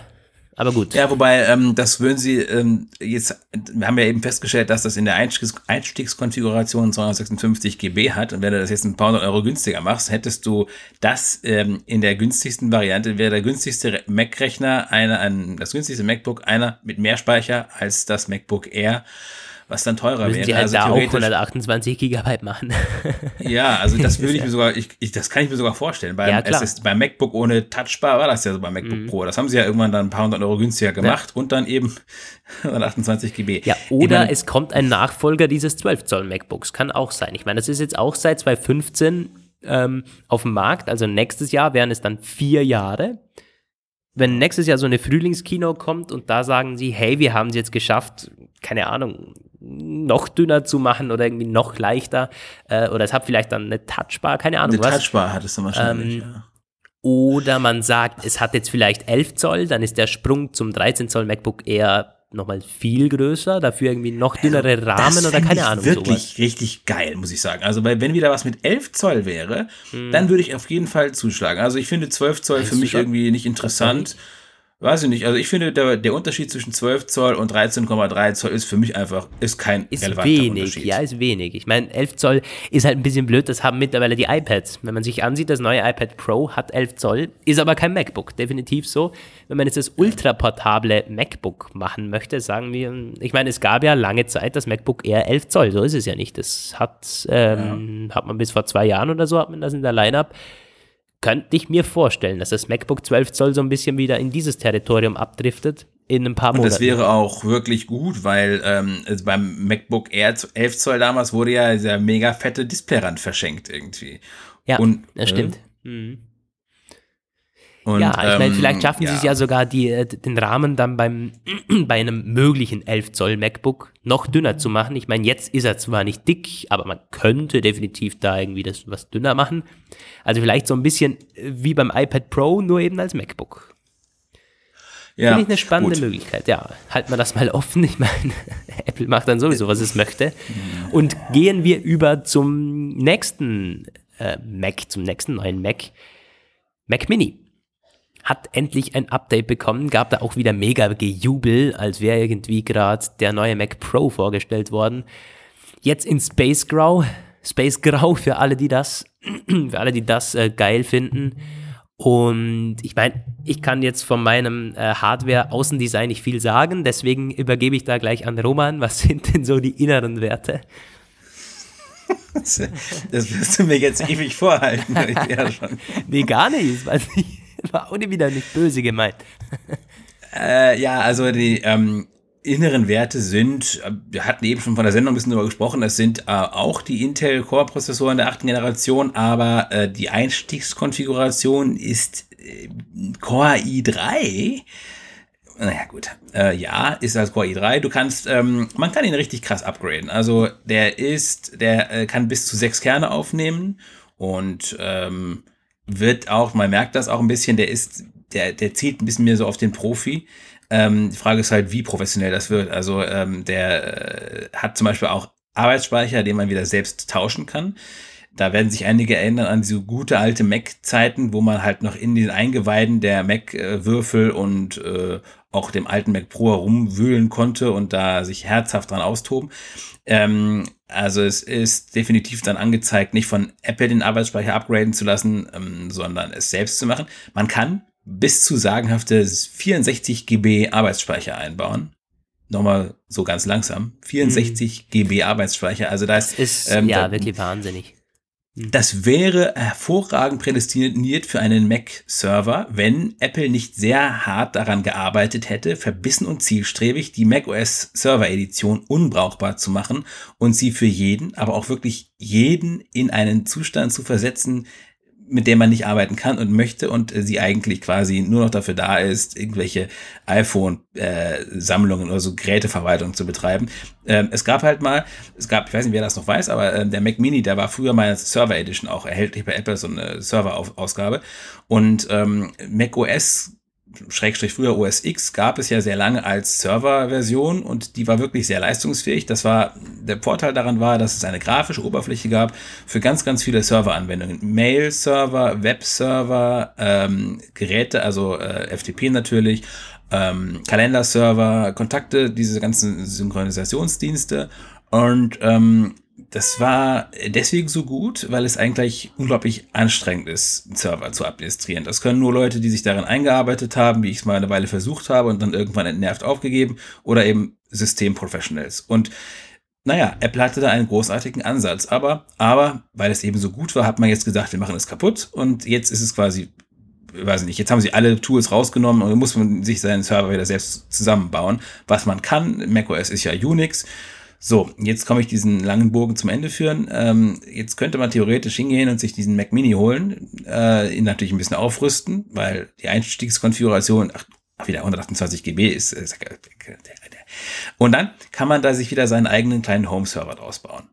Speaker 2: aber gut.
Speaker 3: Ja, wobei, ähm, das würden Sie ähm, jetzt, wir haben ja eben festgestellt, dass das in der Einstiegs Einstiegskonfiguration 256 GB hat. Und wenn du das jetzt ein paar hundert Euro günstiger machst, hättest du das ähm, in der günstigsten Variante, wäre der günstigste Mac-Rechner, einer, ein, das günstigste MacBook, einer mit mehr Speicher als das MacBook Air was dann teurer Müssen wäre.
Speaker 2: Die halt also da auch 128 Gigabyte machen.
Speaker 3: ja, also das würde ich mir sogar, ich, ich, das kann ich mir sogar vorstellen. Beim, ja, es ist, beim MacBook ohne Touchbar war das ja so beim MacBook mhm. Pro. Das haben sie ja irgendwann dann ein paar hundert Euro günstiger gemacht ja. und dann eben 128 GB.
Speaker 2: Ja, oder meine, es kommt ein Nachfolger dieses 12 Zoll MacBooks. Kann auch sein. Ich meine, das ist jetzt auch seit 2015 ähm, auf dem Markt. Also nächstes Jahr wären es dann vier Jahre wenn nächstes Jahr so eine Frühlingskino kommt und da sagen sie, hey, wir haben es jetzt geschafft, keine Ahnung, noch dünner zu machen oder irgendwie noch leichter. Äh, oder es hat vielleicht dann eine Touchbar, keine Ahnung.
Speaker 3: Eine was. Touchbar hat es dann wahrscheinlich, ähm, ja.
Speaker 2: Oder man sagt, es hat jetzt vielleicht 11 Zoll, dann ist der Sprung zum 13 Zoll MacBook eher nochmal viel größer, dafür irgendwie noch also, dünnere also, Rahmen oder keine Ahnung.
Speaker 3: Wirklich sowas. richtig geil, muss ich sagen. Also, weil wenn wieder was mit 11 Zoll wäre, hm. dann würde ich auf jeden Fall zuschlagen. Also, ich finde 12 Zoll weißt für mich irgendwie nicht interessant. Weiß ich nicht. Also ich finde, der, der Unterschied zwischen 12 Zoll und 13,3 Zoll ist für mich einfach, ist kein
Speaker 2: ist relevanter wenig, Unterschied. Ja, ist wenig. Ich meine, 11 Zoll ist halt ein bisschen blöd, das haben mittlerweile die iPads. Wenn man sich ansieht, das neue iPad Pro hat 11 Zoll, ist aber kein MacBook, definitiv so. Wenn man jetzt das ultraportable MacBook machen möchte, sagen wir, ich meine, es gab ja lange Zeit das MacBook Air 11 Zoll, so ist es ja nicht. Das hat, ähm, ja. hat man bis vor zwei Jahren oder so, hat man das in der Lineup könnte ich mir vorstellen, dass das MacBook 12 Zoll so ein bisschen wieder in dieses Territorium abdriftet in ein paar Monaten.
Speaker 3: Und das wäre auch wirklich gut, weil ähm, also beim MacBook Air 11 Zoll damals wurde ja dieser mega fette Displayrand verschenkt irgendwie.
Speaker 2: Ja, Und, das stimmt. Äh, mhm. Und, ja, ich meine, vielleicht ähm, schaffen ja. sie es ja sogar, die, äh, den Rahmen dann beim, bei einem möglichen 11 Zoll MacBook noch dünner zu machen. Ich meine, jetzt ist er zwar nicht dick, aber man könnte definitiv da irgendwie das was dünner machen. Also vielleicht so ein bisschen äh, wie beim iPad Pro, nur eben als MacBook. Ja, Finde ich eine spannende gut. Möglichkeit. Ja, halten wir das mal offen. Ich meine, Apple macht dann sowieso, was es möchte. Und gehen wir über zum nächsten äh, Mac, zum nächsten neuen Mac. Mac Mini hat endlich ein Update bekommen, gab da auch wieder mega Gejubel, als wäre irgendwie gerade der neue Mac Pro vorgestellt worden. Jetzt in Space Grau, Space Grau für alle, die das, für alle, die das äh, geil finden. Und ich meine, ich kann jetzt von meinem äh, Hardware-Außendesign nicht viel sagen, deswegen übergebe ich da gleich an Roman. Was sind denn so die inneren Werte?
Speaker 3: Das, wirst du mir jetzt ewig vorhalten.
Speaker 2: ja schon. nee, gar nicht. Weiß nicht. War ohne wieder nicht böse gemeint.
Speaker 3: Äh, ja, also die ähm, inneren Werte sind, wir hatten eben schon von der Sendung ein bisschen darüber gesprochen, das sind äh, auch die Intel Core-Prozessoren der achten Generation, aber äh, die Einstiegskonfiguration ist äh, Core i3. Naja, gut. Äh, ja, ist als Core i3. Du kannst, ähm, man kann ihn richtig krass upgraden. Also der ist, der äh, kann bis zu sechs Kerne aufnehmen und ähm, wird auch, man merkt das auch ein bisschen, der ist, der, der zieht ein bisschen mehr so auf den Profi. Ähm, die Frage ist halt, wie professionell das wird. Also ähm, der äh, hat zum Beispiel auch Arbeitsspeicher, den man wieder selbst tauschen kann. Da werden sich einige erinnern an so gute alte Mac-Zeiten, wo man halt noch in den Eingeweiden der Mac-Würfel und äh, auch dem alten Mac Pro herumwühlen konnte und da sich herzhaft dran austoben. Ähm, also es ist definitiv dann angezeigt, nicht von Apple den Arbeitsspeicher upgraden zu lassen, ähm, sondern es selbst zu machen. Man kann bis zu sagenhafte 64 GB Arbeitsspeicher einbauen. Nochmal so ganz langsam. 64 mhm. GB Arbeitsspeicher. Also das
Speaker 2: ist ähm, ja wirklich wahnsinnig.
Speaker 3: Das wäre hervorragend prädestiniert für einen Mac-Server, wenn Apple nicht sehr hart daran gearbeitet hätte, verbissen und zielstrebig die macOS Server Edition unbrauchbar zu machen und sie für jeden, aber auch wirklich jeden in einen Zustand zu versetzen, mit der man nicht arbeiten kann und möchte und äh, sie eigentlich quasi nur noch dafür da ist, irgendwelche iPhone-Sammlungen äh, oder so Geräteverwaltung zu betreiben. Ähm, es gab halt mal, es gab, ich weiß nicht, wer das noch weiß, aber äh, der Mac Mini, der war früher mal als Server Edition auch erhältlich bei Apple, so eine Server-Ausgabe. Und ähm, Mac OS Schrägstrich früher OS X gab es ja sehr lange als Serverversion und die war wirklich sehr leistungsfähig. Das war, der Vorteil daran war, dass es eine grafische Oberfläche gab für ganz, ganz viele Serveranwendungen. Mail-Server, Web-Server, ähm, Geräte, also äh, FTP natürlich, ähm, Kalenderserver, Kontakte, diese ganzen Synchronisationsdienste und ähm, das war deswegen so gut, weil es eigentlich unglaublich anstrengend ist, einen Server zu administrieren. Das können nur Leute, die sich darin eingearbeitet haben, wie ich es mal eine Weile versucht habe und dann irgendwann entnervt aufgegeben, oder eben Systemprofessionals. Und naja, Apple hatte da einen großartigen Ansatz, aber, aber, weil es eben so gut war, hat man jetzt gesagt, wir machen es kaputt und jetzt ist es quasi, weiß nicht, jetzt haben sie alle Tools rausgenommen und muss man sich seinen Server wieder selbst zusammenbauen. Was man kann, macOS ist ja Unix so, jetzt komme ich diesen langen Bogen zum Ende führen. Ähm, jetzt könnte man theoretisch hingehen und sich diesen Mac Mini holen, äh, ihn natürlich ein bisschen aufrüsten, weil die Einstiegskonfiguration, ach, wieder 128 GB ist, ist und dann kann man da sich wieder seinen eigenen kleinen Home-Server draus bauen.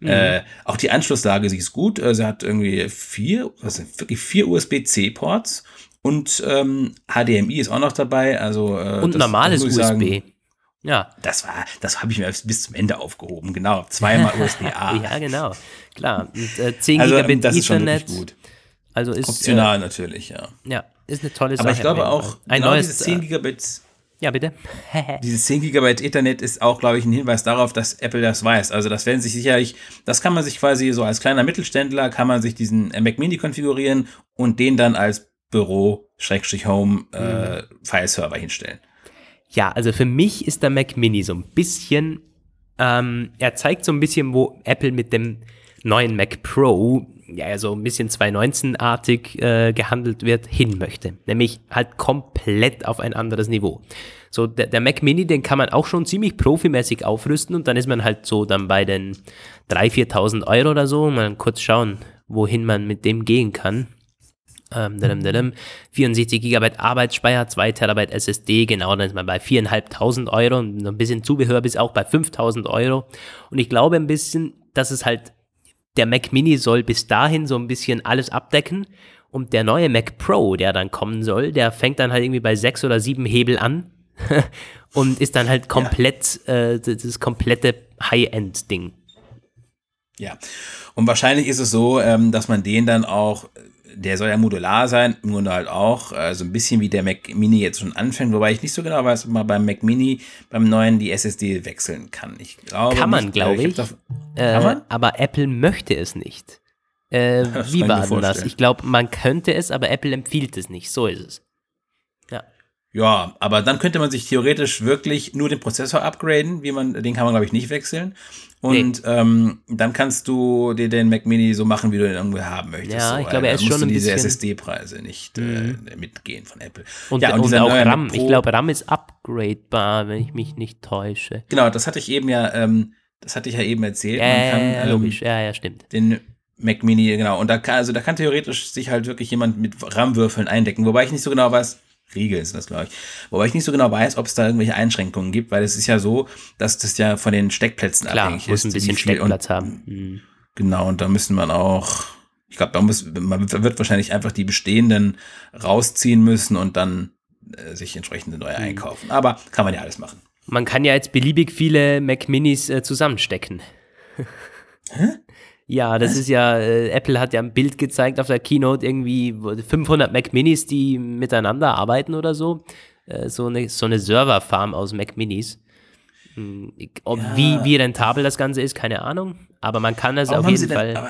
Speaker 3: Mhm. Äh, auch die Anschlusslage, sie ist gut. Äh, sie hat irgendwie vier, was sind wirklich vier USB-C-Ports und ähm, HDMI ist auch noch dabei. Also
Speaker 2: äh, und normales USB. Sagen,
Speaker 3: ja. Das war, das habe ich mir bis zum Ende aufgehoben, genau. Zweimal USB-A.
Speaker 2: ja, genau. Klar. Und, äh, 10 also, Gigabit das Ethernet. Ist schon gut.
Speaker 3: Also ist, Optional äh, natürlich, ja.
Speaker 2: Ja, ist eine tolle
Speaker 3: Sache. Aber ich glaube auch,
Speaker 2: ein genau neues,
Speaker 3: dieses 10 Gigabit.
Speaker 2: Ja, bitte.
Speaker 3: dieses 10 Gigabit Ethernet ist auch, glaube ich, ein Hinweis darauf, dass Apple das weiß. Also das werden sich sicherlich, das kann man sich quasi so als kleiner Mittelständler, kann man sich diesen Mac Mini konfigurieren und den dann als Büro, Schrägstrich Home, äh, mhm. Hinstellen.
Speaker 2: Ja, also für mich ist der Mac Mini so ein bisschen, ähm, er zeigt so ein bisschen, wo Apple mit dem neuen Mac Pro, ja, so ein bisschen 2019-artig äh, gehandelt wird, hin möchte. Nämlich halt komplett auf ein anderes Niveau. So, der, der Mac Mini, den kann man auch schon ziemlich profimäßig aufrüsten und dann ist man halt so dann bei den 3.000, 4.000 Euro oder so. Mal kurz schauen, wohin man mit dem gehen kann. Ähm, 64 GB Arbeitsspeicher, 2 Terabyte SSD, genau, dann ist man bei 4.500 Euro und ein bisschen Zubehör bis auch bei 5.000 Euro. Und ich glaube ein bisschen, dass es halt, der Mac Mini soll bis dahin so ein bisschen alles abdecken und der neue Mac Pro, der dann kommen soll, der fängt dann halt irgendwie bei 6 oder 7 Hebel an und ist dann halt komplett, ja. äh, das komplette High-End-Ding.
Speaker 3: Ja, und wahrscheinlich ist es so, ähm, dass man den dann auch der soll ja modular sein, im Grunde halt auch, also ein bisschen wie der Mac Mini jetzt schon anfängt, wobei ich nicht so genau weiß, ob man beim Mac Mini, beim neuen, die SSD wechseln kann. Ich glaube
Speaker 2: Kann man, glaube ich. ich. Doch, äh, kann man? Aber Apple möchte es nicht. Äh, wie war denn das? Ich glaube, man könnte es, aber Apple empfiehlt es nicht. So ist es.
Speaker 3: Ja. Ja, aber dann könnte man sich theoretisch wirklich nur den Prozessor upgraden, wie man, den kann man, glaube ich, nicht wechseln. Und nee. ähm, dann kannst du dir den Mac Mini so machen, wie du den irgendwie haben möchtest.
Speaker 2: Ja,
Speaker 3: so.
Speaker 2: ich glaube, er ist schon ein
Speaker 3: diese SSD-Preise nicht mhm. äh, mitgehen von Apple.
Speaker 2: Und, ja, und, und auch RAM. Ich glaube, RAM ist upgradebar, wenn ich mich nicht täusche.
Speaker 3: Genau, das hatte ich eben ja, ähm, das hatte ich ja eben erzählt.
Speaker 2: Ja, kann, ähm, logisch, ja, ja, stimmt.
Speaker 3: Den Mac Mini, genau. Und da kann, also da kann theoretisch sich halt wirklich jemand mit RAM-Würfeln eindecken, wobei ich nicht so genau weiß, Riegel ist das, glaube ich. Wobei ich nicht so genau weiß, ob es da irgendwelche Einschränkungen gibt, weil es ist ja so, dass das ja von den Steckplätzen
Speaker 2: Klar,
Speaker 3: abhängig
Speaker 2: muss ist. ein bisschen Steckplatz haben. Mhm.
Speaker 3: Genau, und da müssen man auch, ich glaube, da muss, man wird wahrscheinlich einfach die bestehenden rausziehen müssen und dann äh, sich entsprechende neue mhm. einkaufen. Aber kann man ja alles machen.
Speaker 2: Man kann ja jetzt beliebig viele Mac Minis äh, zusammenstecken. Hä? Ja, das ist ja, äh, Apple hat ja ein Bild gezeigt auf der Keynote, irgendwie 500 Mac Minis, die miteinander arbeiten oder so. Äh, so eine, so eine Serverfarm aus Mac Minis. Hm, ob, ja. wie, wie rentabel das Ganze ist, keine Ahnung. Aber man kann das Warum auf jeden Fall.
Speaker 3: Denn,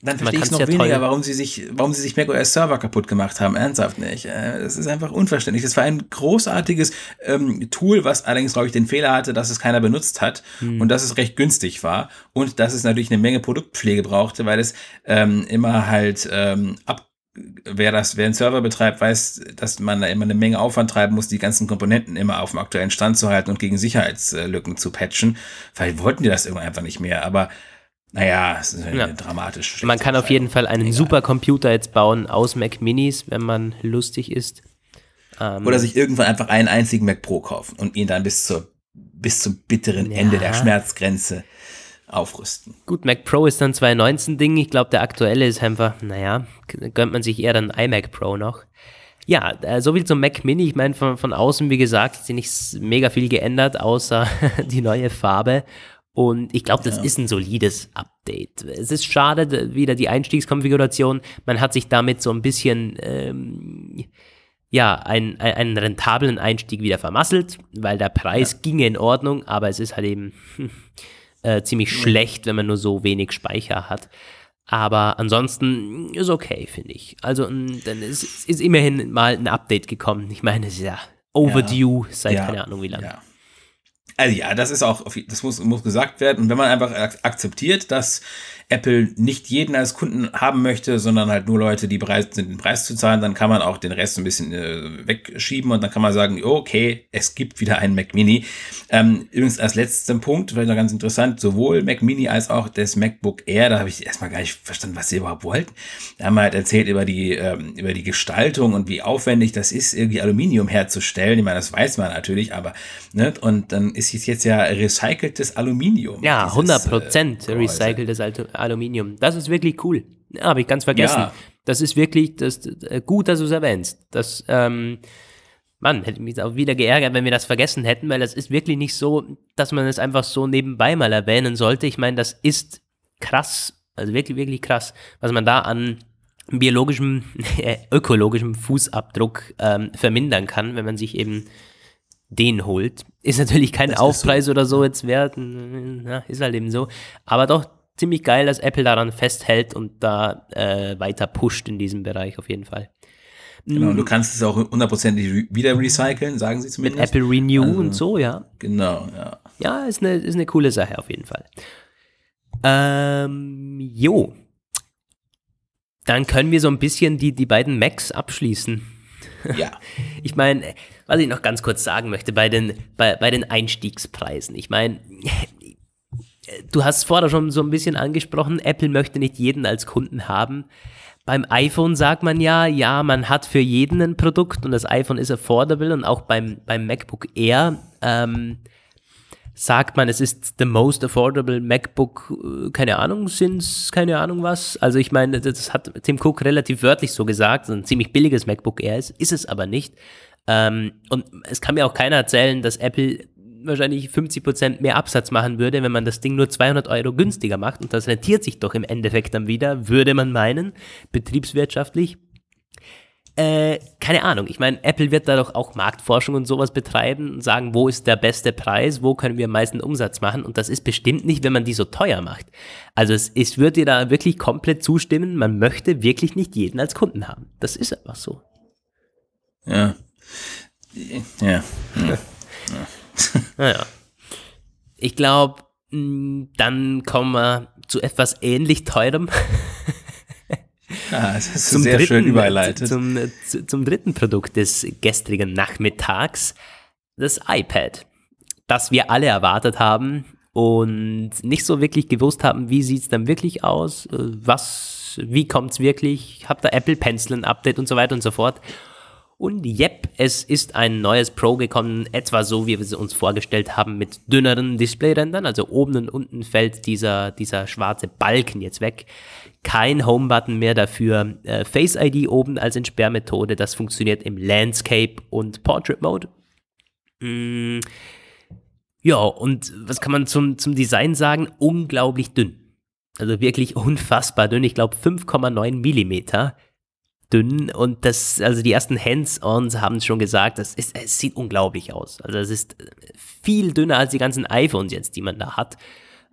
Speaker 3: dann verstehe ich noch ja weniger, warum sie sich, warum sie sich macOS Server kaputt gemacht haben. Ernsthaft nicht. Äh, das ist einfach unverständlich. Das war ein großartiges ähm, Tool, was allerdings, glaube ich, den Fehler hatte, dass es keiner benutzt hat hm. und dass es recht günstig war und dass es natürlich eine Menge Produktpflege brauchte, weil es ähm, immer halt ähm, ab wer das, wer einen Server betreibt, weiß, dass man da immer eine Menge Aufwand treiben muss, die ganzen Komponenten immer auf dem aktuellen Stand zu halten und gegen Sicherheitslücken zu patchen. Vielleicht wollten die das irgendwann einfach nicht mehr, aber naja, es ist ja. dramatisch.
Speaker 2: Man kann auf jeden Fall einen Egal. Supercomputer jetzt bauen aus Mac Minis, wenn man lustig ist.
Speaker 3: Ähm, Oder sich irgendwann einfach einen einzigen Mac Pro kaufen und ihn dann bis zur bis zum bitteren ja. Ende der Schmerzgrenze aufrüsten.
Speaker 2: Gut, Mac Pro ist dann 2019 Ding. Ich glaube, der aktuelle ist einfach, naja, gönnt man sich eher dann iMac Pro noch. Ja, äh, so viel zum Mac Mini. Ich meine, von, von außen, wie gesagt, ist nicht mega viel geändert, außer die neue Farbe. Und ich glaube, das ja. ist ein solides Update. Es ist schade, wieder die Einstiegskonfiguration. Man hat sich damit so ein bisschen, ähm, ja, ein, ein, einen rentablen Einstieg wieder vermasselt, weil der Preis ja. ginge in Ordnung, aber es ist halt eben äh, ziemlich ja. schlecht, wenn man nur so wenig Speicher hat. Aber ansonsten ist okay, finde ich. Also dann ist, ist immerhin mal ein Update gekommen. Ich meine, es ist ja overdue seit keine Ahnung wie lange.
Speaker 3: Also ja, das ist auch, das muss, muss gesagt werden. Und wenn man einfach akzeptiert, dass Apple nicht jeden als Kunden haben möchte, sondern halt nur Leute, die bereit sind, den Preis zu zahlen, dann kann man auch den Rest ein bisschen äh, wegschieben und dann kann man sagen, okay, es gibt wieder einen Mac Mini. Ähm, übrigens als letzten Punkt, vielleicht noch ganz interessant, sowohl Mac Mini als auch das MacBook Air, da habe ich erstmal gar nicht verstanden, was sie überhaupt wollten. Da haben wir halt erzählt über die, ähm, über die Gestaltung und wie aufwendig das ist, irgendwie Aluminium herzustellen. Ich meine, das weiß man natürlich, aber, ne, und dann ist es jetzt ja recyceltes Aluminium.
Speaker 2: Ja, dieses, 100 Prozent äh, recyceltes Aluminium. Aluminium. Das ist wirklich cool. Ja, Habe ich ganz vergessen. Ja. Das ist wirklich das, äh, gut, dass du es erwähnst. Das, ähm, Mann, hätte mich auch wieder geärgert, wenn wir das vergessen hätten, weil das ist wirklich nicht so, dass man es einfach so nebenbei mal erwähnen sollte. Ich meine, das ist krass, also wirklich, wirklich krass, was man da an biologischem, äh, ökologischem Fußabdruck ähm, vermindern kann, wenn man sich eben den holt. Ist natürlich kein das Aufpreis so. oder so jetzt wert, ja, ist halt eben so. Aber doch ziemlich geil, dass Apple daran festhält und da äh, weiter pusht in diesem Bereich auf jeden Fall.
Speaker 3: Genau, du kannst es auch hundertprozentig wieder recyceln, sagen sie zumindest.
Speaker 2: Mit Apple Renew also, und so, ja.
Speaker 3: Genau, ja.
Speaker 2: Ja, ist eine, ist eine coole Sache auf jeden Fall. Ähm, jo. Dann können wir so ein bisschen die, die beiden Macs abschließen.
Speaker 3: Ja.
Speaker 2: Ich meine, was ich noch ganz kurz sagen möchte, bei den, bei, bei den Einstiegspreisen. Ich meine, du hast vorher schon so ein bisschen angesprochen, Apple möchte nicht jeden als Kunden haben. Beim iPhone sagt man ja, ja, man hat für jeden ein Produkt und das iPhone ist affordable und auch beim, beim MacBook Air ähm, sagt man, es ist the most affordable MacBook, äh, keine Ahnung, sind es, keine Ahnung was. Also ich meine, das hat Tim Cook relativ wörtlich so gesagt, ein ziemlich billiges MacBook Air ist, ist es aber nicht. Ähm, und es kann mir auch keiner erzählen, dass Apple wahrscheinlich 50% mehr Absatz machen würde, wenn man das Ding nur 200 Euro günstiger macht. Und das rentiert sich doch im Endeffekt dann wieder, würde man meinen, betriebswirtschaftlich. Äh, keine Ahnung. Ich meine, Apple wird da doch auch Marktforschung und sowas betreiben und sagen, wo ist der beste Preis, wo können wir am meisten Umsatz machen. Und das ist bestimmt nicht, wenn man die so teuer macht. Also es, es würde dir da wirklich komplett zustimmen, man möchte wirklich nicht jeden als Kunden haben. Das ist einfach so.
Speaker 3: Ja. Ja. ja.
Speaker 2: naja. Ich glaube, mm, dann kommen wir zu etwas ähnlich teurem.
Speaker 3: Ah, das ist zum sehr dritten, schön überleitet.
Speaker 2: Zum, zum dritten Produkt des gestrigen Nachmittags, das iPad, das wir alle erwartet haben und nicht so wirklich gewusst haben, wie sieht es dann wirklich aus, äh, was, wie kommt es wirklich, habt ihr Apple Pencil ein Update und so weiter und so fort. Und yep, es ist ein neues Pro gekommen, etwa so, wie wir es uns vorgestellt haben, mit dünneren Displayrändern. Also oben und unten fällt dieser, dieser schwarze Balken jetzt weg. Kein Home-Button mehr dafür. Äh, Face ID oben als Entsperrmethode. Das funktioniert im Landscape und Portrait Mode. Mm. Ja, und was kann man zum, zum Design sagen? Unglaublich dünn. Also wirklich unfassbar dünn. Ich glaube 5,9 Millimeter dünn. Und das, also die ersten Hands-ons haben es schon gesagt, das ist, es sieht unglaublich aus. Also es ist viel dünner als die ganzen iPhones jetzt, die man da hat.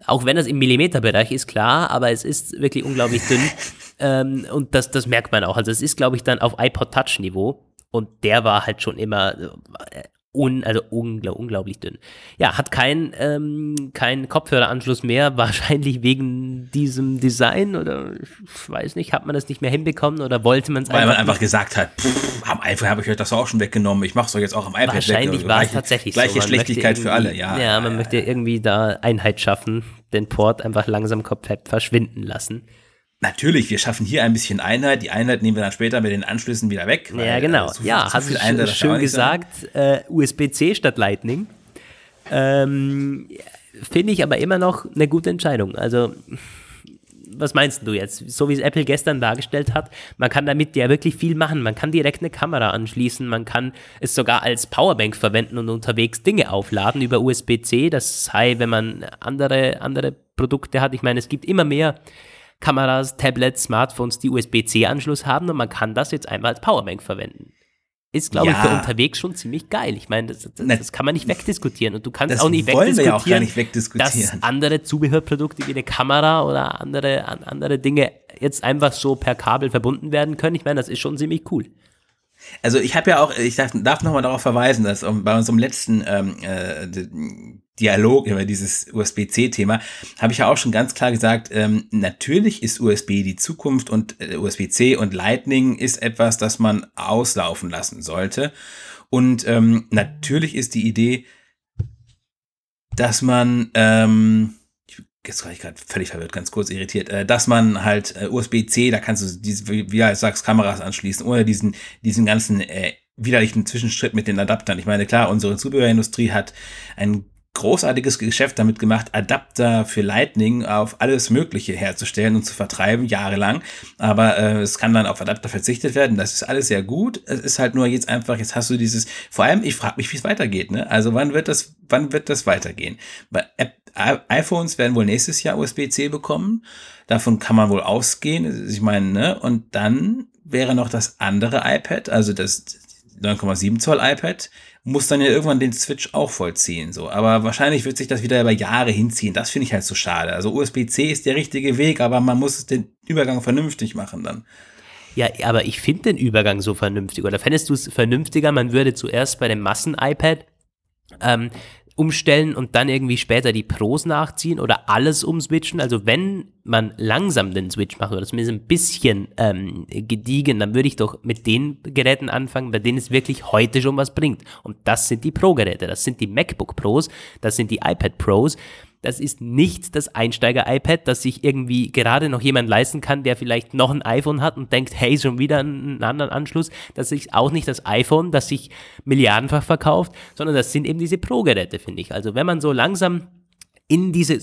Speaker 2: Auch wenn das im Millimeterbereich ist, klar, aber es ist wirklich unglaublich dünn. ähm, und das, das merkt man auch. Also es ist, glaube ich, dann auf iPod Touch-Niveau. Und der war halt schon immer äh, un, also ungl unglaublich dünn. Ja, hat kein, ähm, kein Kopfhöreranschluss mehr, wahrscheinlich wegen diesem Design oder ich weiß nicht, hat man das nicht mehr hinbekommen oder wollte man es
Speaker 3: einfach? Weil man einfach gesagt hat, pff, am iPhone habe ich euch das auch schon weggenommen, ich mache es doch jetzt auch am iPad
Speaker 2: Wahrscheinlich
Speaker 3: weg.
Speaker 2: war es tatsächlich
Speaker 3: gleiche so. Schlechtigkeit für alle, ja.
Speaker 2: Ja, man möchte irgendwie da Einheit schaffen, den Port einfach langsam komplett verschwinden lassen.
Speaker 3: Natürlich, wir schaffen hier ein bisschen Einheit. Die Einheit nehmen wir dann später mit den Anschlüssen wieder weg.
Speaker 2: ja, genau. So ja, hast du sch schön gesagt, äh, USB-C statt Lightning. Ähm, Finde ich aber immer noch eine gute Entscheidung. Also, was meinst du jetzt? So wie es Apple gestern dargestellt hat, man kann damit ja wirklich viel machen. Man kann direkt eine Kamera anschließen, man kann es sogar als Powerbank verwenden und unterwegs Dinge aufladen über USB-C. Das sei, wenn man andere, andere Produkte hat. Ich meine, es gibt immer mehr Kameras, Tablets, Smartphones, die USB-C-Anschluss haben und man kann das jetzt einmal als Powerbank verwenden. Ist, glaube ja. ich, für unterwegs schon ziemlich geil. Ich meine, das, das, das, kann man nicht wegdiskutieren. Und du kannst auch nicht wegdiskutieren,
Speaker 3: auch nicht wegdiskutieren,
Speaker 2: dass andere Zubehörprodukte wie eine Kamera oder andere, andere Dinge jetzt einfach so per Kabel verbunden werden können. Ich meine, das ist schon ziemlich cool.
Speaker 3: Also ich habe ja auch, ich darf, darf nochmal darauf verweisen, dass bei unserem letzten ähm, äh, Dialog über dieses USB-C-Thema habe ich ja auch schon ganz klar gesagt, ähm, natürlich ist USB die Zukunft und äh, USB-C und Lightning ist etwas, das man auslaufen lassen sollte. Und ähm, natürlich ist die Idee, dass man ähm, jetzt war ich gerade völlig verwirrt, ganz kurz irritiert, äh, dass man halt äh, USB-C, da kannst du diese, wie, wie du sagst, Kameras anschließen, ohne diesen, diesen ganzen äh, widerlichen Zwischenschritt mit den Adaptern. Ich meine, klar, unsere Zubehörindustrie hat ein großartiges Geschäft damit gemacht, Adapter für Lightning auf alles Mögliche herzustellen und zu vertreiben, jahrelang. Aber äh, es kann dann auf Adapter verzichtet werden. Das ist alles sehr gut. Es ist halt nur jetzt einfach, jetzt hast du dieses, vor allem, ich frage mich, wie es weitergeht. Ne? Also wann wird das, wann wird das weitergehen? Bei App, iPhones werden wohl nächstes Jahr USB-C bekommen. Davon kann man wohl ausgehen. Ich meine, ne? Und dann wäre noch das andere iPad, also das 9,7 Zoll iPad, muss dann ja irgendwann den Switch auch vollziehen. So. Aber wahrscheinlich wird sich das wieder über Jahre hinziehen. Das finde ich halt so schade. Also USB-C ist der richtige Weg, aber man muss den Übergang vernünftig machen dann.
Speaker 2: Ja, aber ich finde den Übergang so vernünftig. Oder fändest du es vernünftiger, man würde zuerst bei dem Massen-iPad ähm, umstellen und dann irgendwie später die Pros nachziehen oder alles umswitchen. Also wenn man langsam den Switch macht oder zumindest ein bisschen ähm, gediegen, dann würde ich doch mit den Geräten anfangen, bei denen es wirklich heute schon was bringt. Und das sind die Pro-Geräte, das sind die MacBook Pros, das sind die iPad Pros. Das ist nicht das Einsteiger-iPad, das sich irgendwie gerade noch jemand leisten kann, der vielleicht noch ein iPhone hat und denkt, hey, schon wieder einen anderen Anschluss. Das ist auch nicht das iPhone, das sich milliardenfach verkauft, sondern das sind eben diese Pro-Geräte, finde ich. Also wenn man so langsam in diese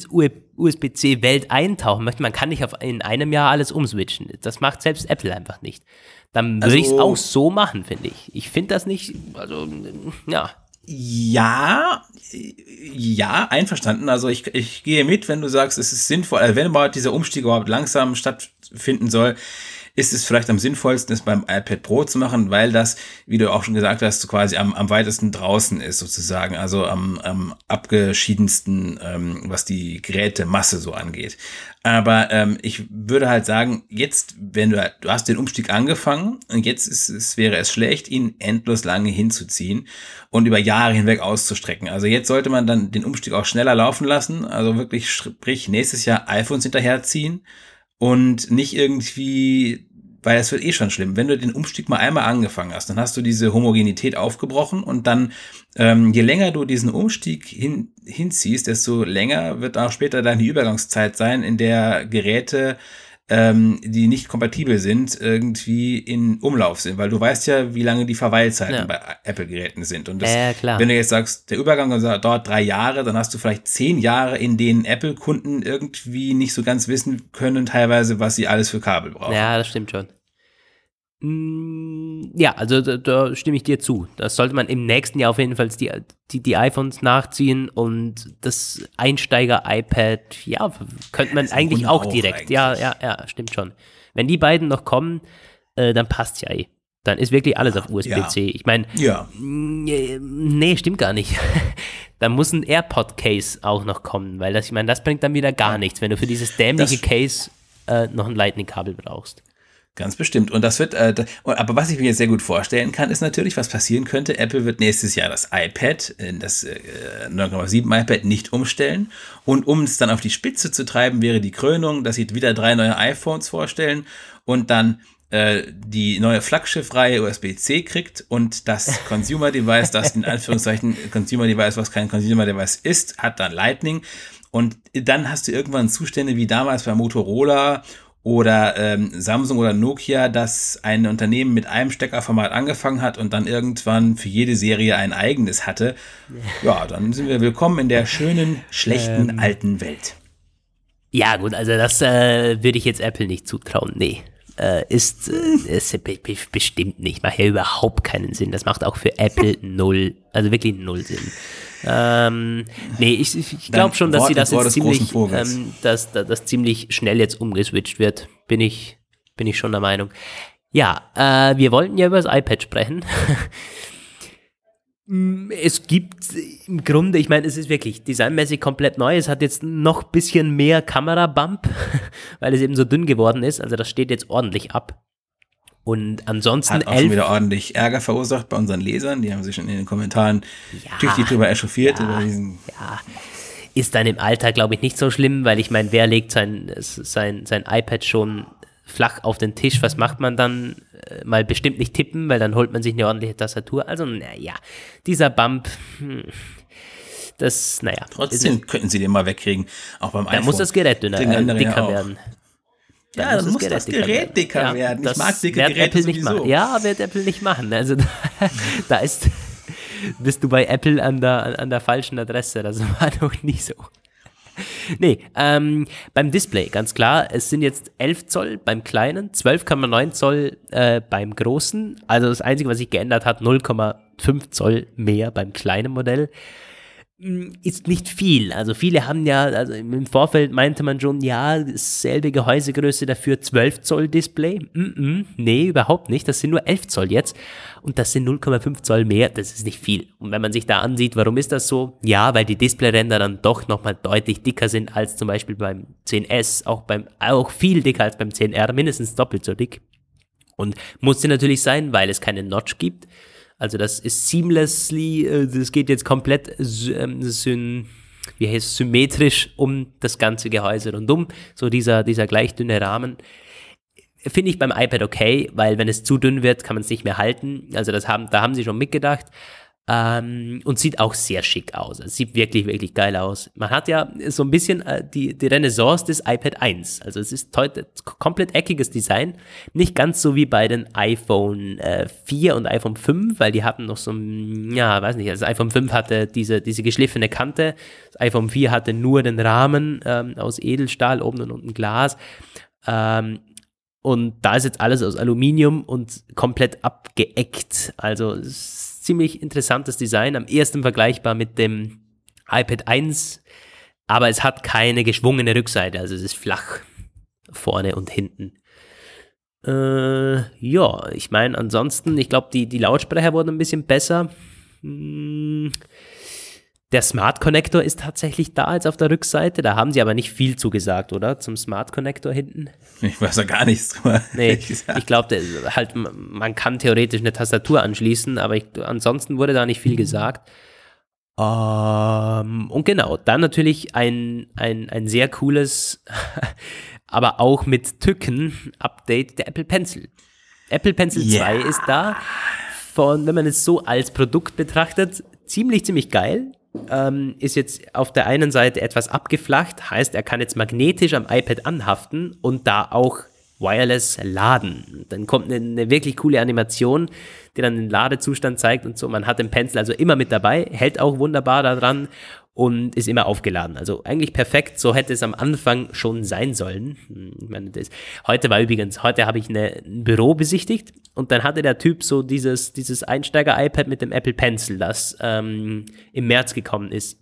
Speaker 2: USB-C-Welt eintauchen möchte, man kann nicht auf, in einem Jahr alles umswitchen. Das macht selbst Apple einfach nicht. Dann würde also, ich es auch so machen, finde ich. Ich finde das nicht, also, ja.
Speaker 3: Ja, ja, einverstanden. Also ich, ich gehe mit, wenn du sagst, es ist sinnvoll, also wenn überhaupt dieser Umstieg überhaupt langsam stattfinden soll, ist es vielleicht am sinnvollsten, es beim iPad Pro zu machen, weil das, wie du auch schon gesagt hast, quasi am, am weitesten draußen ist sozusagen, also am, am abgeschiedensten, ähm, was die Gerätemasse so angeht. Aber ähm, ich würde halt sagen, jetzt, wenn du, du hast den Umstieg angefangen und jetzt ist es, wäre es schlecht, ihn endlos lange hinzuziehen und über Jahre hinweg auszustrecken. Also jetzt sollte man dann den Umstieg auch schneller laufen lassen, also wirklich, sprich, nächstes Jahr iPhones hinterherziehen und nicht irgendwie, weil es wird eh schon schlimm. Wenn du den Umstieg mal einmal angefangen hast, dann hast du diese Homogenität aufgebrochen und dann, ähm, je länger du diesen Umstieg hin, hinziehst, desto länger wird auch später deine Übergangszeit sein, in der Geräte ähm, die nicht kompatibel sind, irgendwie in Umlauf sind, weil du weißt ja, wie lange die Verweilzeiten ja. bei Apple-Geräten sind. Und das,
Speaker 2: äh,
Speaker 3: wenn du jetzt sagst, der Übergang dauert drei Jahre, dann hast du vielleicht zehn Jahre, in denen Apple-Kunden irgendwie nicht so ganz wissen können, teilweise, was sie alles für Kabel brauchen.
Speaker 2: Ja, das stimmt schon. Mm, Ja, also da, da stimme ich dir zu. Das sollte man im nächsten Jahr auf jeden Fall die, die, die iPhones nachziehen und das Einsteiger-iPad, ja, könnte man eigentlich auch direkt. Ja,
Speaker 3: eigentlich.
Speaker 2: ja, ja, stimmt schon. Wenn die beiden noch kommen, äh, dann passt's ja eh. Dann ist wirklich alles auf USB-C. Ich meine,
Speaker 3: Ja.
Speaker 2: Nee, nee, stimmt gar nicht. da muss ein AirPod-Case auch noch kommen, weil das, ich meine, das bringt dann wieder gar nichts, wenn du für dieses dämliche
Speaker 3: Das-
Speaker 2: Case äh, noch ein Lightning-Kabel brauchst.
Speaker 3: Ganz bestimmt. Und das wird, äh, aber was ich mir jetzt sehr gut vorstellen kann, ist natürlich, was passieren könnte. Apple wird nächstes Jahr das iPad, äh, das äh, 9,7 iPad nicht umstellen. Und um es dann auf die Spitze zu treiben, wäre die Krönung, dass sie wieder drei neue iPhones vorstellen und dann äh, die neue Flaggschiffreihe USB-C kriegt und das Consumer Device, das in Anführungszeichen Consumer Device, was kein Consumer Device ist, hat dann Lightning. Und dann hast du irgendwann Zustände wie damals bei Motorola oder ähm, Samsung oder Nokia, dass ein Unternehmen mit einem Steckerformat angefangen hat und dann irgendwann für jede Serie ein eigenes hatte. Ja, dann sind wir willkommen in der schönen, schlechten, alten Welt.
Speaker 2: Ja, gut, also das äh, würde ich jetzt Apple nicht zutrauen. Nee. Äh, ist, äh, ist be be bestimmt nicht. Macht ja überhaupt keinen Sinn. Das macht auch für Apple null, also wirklich null Sinn. Ähm, nee, ich, ich, glaube schon, dass sie das jetzt ziemlich, ähm, dass, dass das ziemlich schnell jetzt umgeswitcht wird. Bin ich, bin ich schon der Meinung. Ja, äh, wir wollten ja über das iPad sprechen. Mm, Es gibt im Grunde, ich meine, es ist wirklich designmäßig komplett neu. Es hat jetzt noch ein bisschen mehr Kamerabump, weil es eben so dünn geworden ist. Also das steht jetzt ordentlich ab. Und ansonsten
Speaker 3: Hat auch schon
Speaker 2: elf,
Speaker 3: wieder ordentlich Ärger verursacht bei unseren Lesern. Die haben sich schon in den Kommentaren
Speaker 2: Ja,
Speaker 3: tüchtig drüber echauffiert.
Speaker 2: ja.
Speaker 3: Diesen,
Speaker 2: ist dann im Alltag, glaube ich, nicht so schlimm, weil ich meine, wer legt sein, sein, sein iPad schon flach auf den Tisch? Was macht man dann? Äh, Mal bestimmt nicht tippen, weil dann holt man sich eine ordentliche Tastatur. Also, naja, dieser Bump, hm, das, naja.
Speaker 3: trotzdem könnten sie den mal wegkriegen. Auch beim
Speaker 2: Da
Speaker 3: iPhone.
Speaker 2: muss das Gerät dünner, äh,
Speaker 3: ja
Speaker 2: dicker werden. Da
Speaker 3: Ja, dann muss das Gerät dicker werden. Ich
Speaker 2: das
Speaker 3: mag dicke
Speaker 2: wird
Speaker 3: Geräte
Speaker 2: Apple nicht
Speaker 3: sowieso.
Speaker 2: machen. Ja, wird Apple nicht machen. Also da, da ist, bist du bei Apple an der, an der falschen Adresse. Das war noch nie so. Nee, ähm, beim Display, ganz klar, es sind jetzt 11 Zoll beim kleinen, 12,9 Zoll äh, beim großen. Also das Einzige, was sich geändert hat, 0,5 Zoll mehr beim kleinen Modell ist nicht viel. Also viele haben ja, also im Vorfeld meinte man schon, ja, selbe Gehäusegröße dafür 12 Zoll Display. Mm -mm, nee, überhaupt nicht. Das sind nur 11 Zoll jetzt. Und das sind 0,5 Zoll mehr. Das ist nicht viel. Und wenn man sich da ansieht, warum ist das so? Ja, weil die Displayränder dann doch nochmal deutlich dicker sind als zum Beispiel beim 10S, auch beim, auch viel dicker als beim 10R, mindestens doppelt so dick. Und musste natürlich sein, weil es keine Notch gibt. Also das ist seamlessly, äh, das geht jetzt komplett ähm, syn, wie heißt symmetrisch um das ganze Gehäuse rundum. So dieser, dieser gleich dünne Rahmen. Finde ich beim iPad okay, weil wenn es zu dünn wird, kann man es nicht mehr halten. Also das haben, da haben sie schon mitgedacht. Ähm, und sieht auch sehr schick aus. Es sieht wirklich, wirklich geil aus. Man hat ja so ein bisschen äh, die, die Renaissance des iPad 1. Also es ist heute komplett eckiges Design. Nicht ganz so wie bei den iPhone äh, 4 und iPhone 5, weil die hatten noch so ein, ja, weiß nicht, also das iPhone 5 hatte diese, diese geschliffene Kante. Das iPhone 4 hatte nur den Rahmen ähm, aus Edelstahl, oben und unten Glas. Ähm, und da ist jetzt alles aus Aluminium und komplett abgeeckt. Also es ziemlich interessantes Design. Am ehesten vergleichbar mit dem iPad 1. Aber es hat keine geschwungene Rückseite. Also es ist flach vorne und hinten. Äh, ja, ich meine, ansonsten, ich glaube, die, die Lautsprecher wurden ein bisschen besser. Hm, der Smart Connector ist tatsächlich da jetzt auf der Rückseite. Da haben sie aber nicht viel zugesagt, oder? Zum Smart Connector hinten.
Speaker 3: Ich weiß ja gar nichts drüber.
Speaker 2: Nee, ich glaube, halt, man kann theoretisch eine Tastatur anschließen, aber ich, ansonsten wurde da nicht viel gesagt. Ähm, und genau, dann natürlich ein, ein, ein sehr cooles, aber auch mit Tücken Update der Apple Pencil. Apple Pencil
Speaker 3: Ja.
Speaker 2: 2 ist da. Von, wenn man es so als Produkt betrachtet, ziemlich, ziemlich geil. Ähm, ist jetzt auf der einen Seite etwas abgeflacht, heißt, er kann jetzt magnetisch am iPad anhaften und da auch wireless laden. Dann kommt eine, eine wirklich coole Animation, die dann den Ladezustand zeigt und so. Man hat den Pencil also immer mit dabei, hält auch wunderbar daran und ist immer aufgeladen. Also eigentlich perfekt, so hätte es am Anfang schon sein sollen. Hm, Ich meine, das, heute war übrigens, heute habe ich eine, ein Büro besichtigt und dann hatte der Typ so dieses, dieses Einsteiger-iPad mit dem Apple Pencil, das ähm, im März gekommen ist.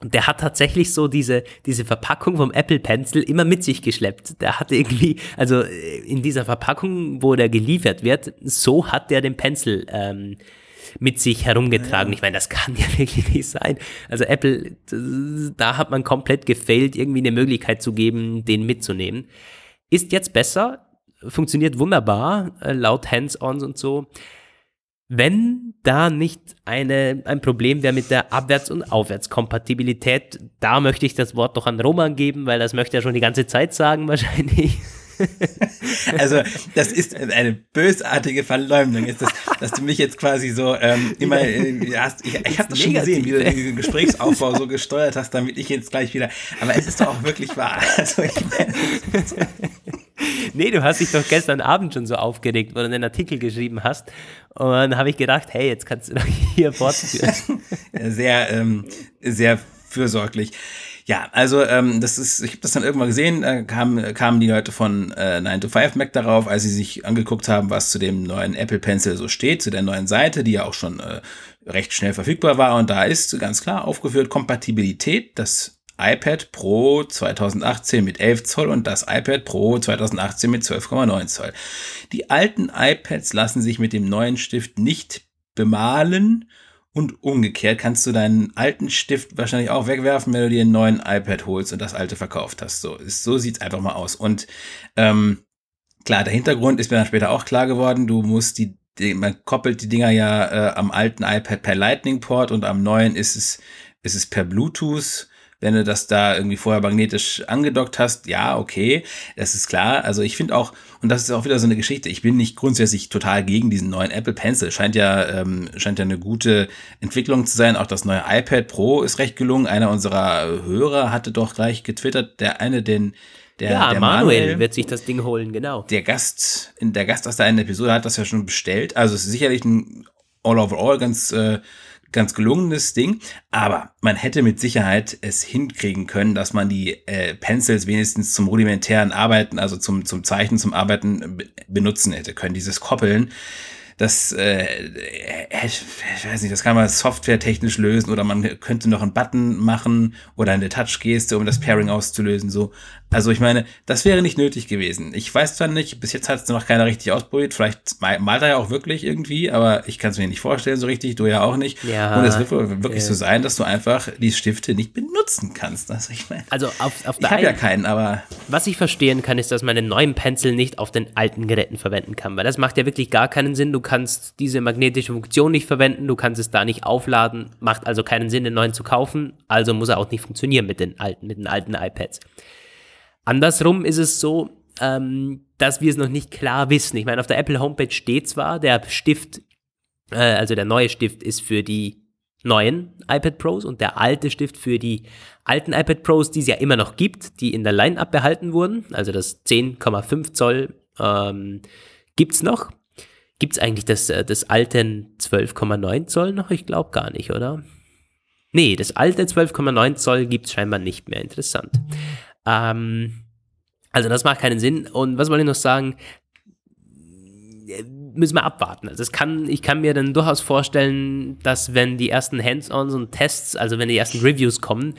Speaker 2: Und der hat tatsächlich so diese, diese Verpackung vom Apple Pencil immer mit sich geschleppt. Der hatte irgendwie, also äh, in dieser Verpackung, wo der geliefert wird, so hat der den Pencil ähm, mit sich herumgetragen. Ich meine, das kann ja wirklich nicht sein. Also Apple, da hat man komplett gefailt, irgendwie eine Möglichkeit zu geben, den mitzunehmen. Ist jetzt besser, funktioniert wunderbar, äh, laut Hands-ons und so. Wenn da nicht eine, ein Problem wäre mit der Abwärts- und Aufwärtskompatibilität, da möchte ich das Wort doch an Roman geben, weil das möchte er schon die ganze Zeit sagen wahrscheinlich.
Speaker 3: Also, das ist eine bösartige Verleumdung, ist das, dass du mich jetzt quasi so ähm, immer äh, hast. Ich, ich habe das schon gesehen, wie du den Gesprächsaufbau so gesteuert hast, damit ich jetzt gleich wieder. Aber es ist doch auch wirklich wahr. Also, ich meine,
Speaker 2: nee, du hast dich doch gestern Abend schon so aufgeregt, wo du einen Artikel geschrieben hast. Und dann habe ich gedacht, hey, jetzt kannst du doch hier fortführen.
Speaker 3: sehr, ähm, sehr fürsorglich. Ja, also ähm, das ist, ich habe das dann irgendwann gesehen, äh, kamen, kamen die Leute von äh, 9 to 5 Mac darauf, als sie sich angeguckt haben, was zu dem neuen Apple Pencil so steht, zu der neuen Seite, die ja auch schon äh, recht schnell verfügbar war. Und da ist ganz klar aufgeführt Kompatibilität. Das iPad Pro 2018 mit 11 Zoll und das iPad Pro 2018 mit 12,9 Zoll. Die alten iPads lassen sich mit dem neuen Stift nicht bemalen und umgekehrt kannst du deinen alten Stift wahrscheinlich auch wegwerfen, wenn du dir einen neuen iPad holst und das alte verkauft hast. So, so sieht's einfach mal aus. Und ähm, klar, der Hintergrund ist mir dann später auch klar geworden. Du musst die, die man koppelt die Dinger ja äh, am alten iPad per Lightning Port und am neuen ist es ist es per Bluetooth wenn du das da irgendwie vorher magnetisch angedockt hast, ja, okay, das ist klar. Also ich finde auch, und das ist auch wieder so eine Geschichte, ich bin nicht grundsätzlich total gegen diesen neuen Apple Pencil. Scheint ja, ähm, scheint ja eine gute Entwicklung zu sein. Auch das neue iPad Pro ist recht gelungen. Einer unserer Hörer hatte doch gleich getwittert, der eine den der,
Speaker 2: ja,
Speaker 3: der
Speaker 2: Manuel, Manuel wird sich das Ding holen, genau.
Speaker 3: Der Gast, der Gast aus der einen Episode hat das ja schon bestellt. Also es ist sicherlich ein all over all ganz äh, ganz gelungenes Ding, aber man hätte mit Sicherheit es hinkriegen können, dass man die äh, Pencils wenigstens zum rudimentären Arbeiten, also zum, zum Zeichnen, zum Arbeiten benutzen hätte können. Dieses Koppeln das, äh, ich, weiß nicht, das kann man softwaretechnisch lösen oder man könnte noch einen Button machen oder eine Touch-Geste, um das Pairing auszulösen. So, also ich meine, das wäre nicht nötig gewesen. Ich weiß zwar nicht, bis jetzt hat es noch keiner richtig ausprobiert. Vielleicht malt er ja auch wirklich irgendwie, aber ich kann es mir nicht vorstellen so richtig. Du ja auch nicht.
Speaker 2: Ja,
Speaker 3: Und es wird wirklich äh, so sein, dass du einfach die Stifte nicht benutzen kannst. Also ich meine,
Speaker 2: also auf, auf
Speaker 3: ich habe ja keinen, aber
Speaker 2: was ich verstehen kann, ist, dass man den neuen Pencil nicht auf den alten Geräten verwenden kann, weil das macht ja wirklich gar keinen Sinn. Du kannst diese magnetische Funktion nicht verwenden, du kannst es da nicht aufladen, macht also keinen Sinn, den neuen zu kaufen, also muss er auch nicht funktionieren mit den alten, mit den alten iPads. Andersrum ist es so, ähm, dass wir es noch nicht klar wissen. Ich meine, auf der Apple Homepage steht zwar, der Stift, äh, also der neue Stift ist für die neuen iPad Pros und der alte Stift für die alten iPad Pros, die es ja immer noch gibt, die in der Line-Up behalten wurden. Also das 10,5 Zoll ähm, gibt es noch. Gibt es eigentlich das, äh, das alte 12,9 Zoll noch? Ich glaube gar nicht, oder? Nee, das alte 12,9 Zoll gibt es scheinbar nicht mehr. Interessant. Ähm, also das macht keinen Sinn. Und was wollte ich noch sagen? Müssen wir abwarten. Also es kann, ich kann mir dann durchaus vorstellen, dass wenn die ersten Hands-ons und Tests, also wenn die ersten Reviews kommen,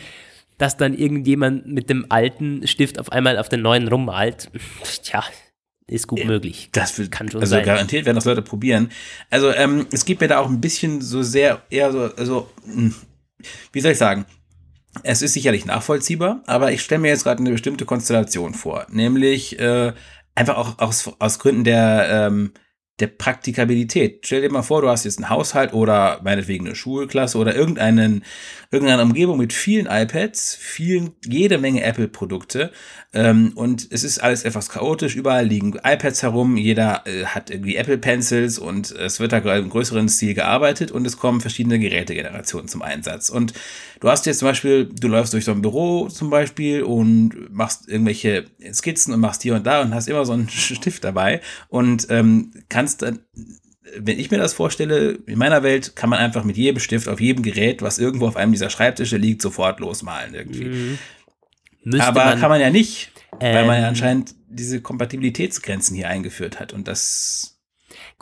Speaker 2: dass dann irgendjemand mit dem alten Stift auf einmal auf den neuen rummalt. Tja, ist gut möglich.
Speaker 3: Das will, kann schon also sein. garantiert werden das Leute probieren. Also ähm, es gibt mir da auch ein bisschen so sehr eher so, also hm, wie soll ich sagen? Es ist sicherlich nachvollziehbar, aber ich stelle mir jetzt gerade eine bestimmte Konstellation vor, nämlich äh, einfach auch aus, aus Gründen der ähm, der Praktikabilität. Stell dir mal vor, du hast jetzt einen Haushalt oder meinetwegen eine Schulklasse oder irgendeinen, irgendeine Umgebung mit vielen iPads, vielen, jede Menge Apple-Produkte ähm, und es ist alles etwas chaotisch. Überall liegen iPads herum, jeder äh, hat irgendwie Apple Pencils und es wird da im größeren Stil gearbeitet und es kommen verschiedene Gerätegenerationen zum Einsatz. Und du hast jetzt zum Beispiel, du läufst durch so ein Büro zum Beispiel und machst irgendwelche Skizzen und machst hier und da und hast immer so einen Stift dabei und ähm, kannst dann, wenn ich mir das vorstelle, in meiner Welt kann man einfach mit jedem Stift auf jedem Gerät, was irgendwo auf einem dieser Schreibtische liegt, sofort losmalen irgendwie. Mhm. Aber man, kann man ja nicht, ähm, weil man ja ähm, anscheinend diese Kompatibilitätsgrenzen hier eingeführt hat und das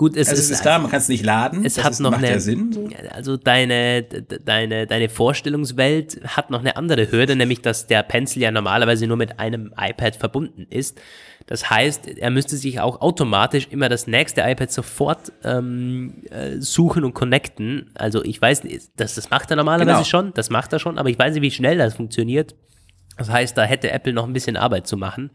Speaker 2: Gut, es
Speaker 3: also
Speaker 2: ist,
Speaker 3: es ist da, man kann es nicht laden.
Speaker 2: es
Speaker 3: das
Speaker 2: hat
Speaker 3: ist,
Speaker 2: noch
Speaker 3: macht
Speaker 2: eine,
Speaker 3: ja Sinn. So.
Speaker 2: also deine, de- deine, deine Vorstellungswelt hat noch eine andere Hürde, nämlich dass der Pencil ja normalerweise nur mit einem iPad verbunden ist. Das heißt, er müsste sich auch automatisch immer das nächste iPad sofort ähm, äh, suchen und connecten. Also ich weiß das, das macht er normalerweise
Speaker 3: Genau.
Speaker 2: schon, das macht er schon, aber ich weiß nicht, wie schnell das funktioniert. Das heißt, da hätte Apple noch ein bisschen Arbeit zu machen.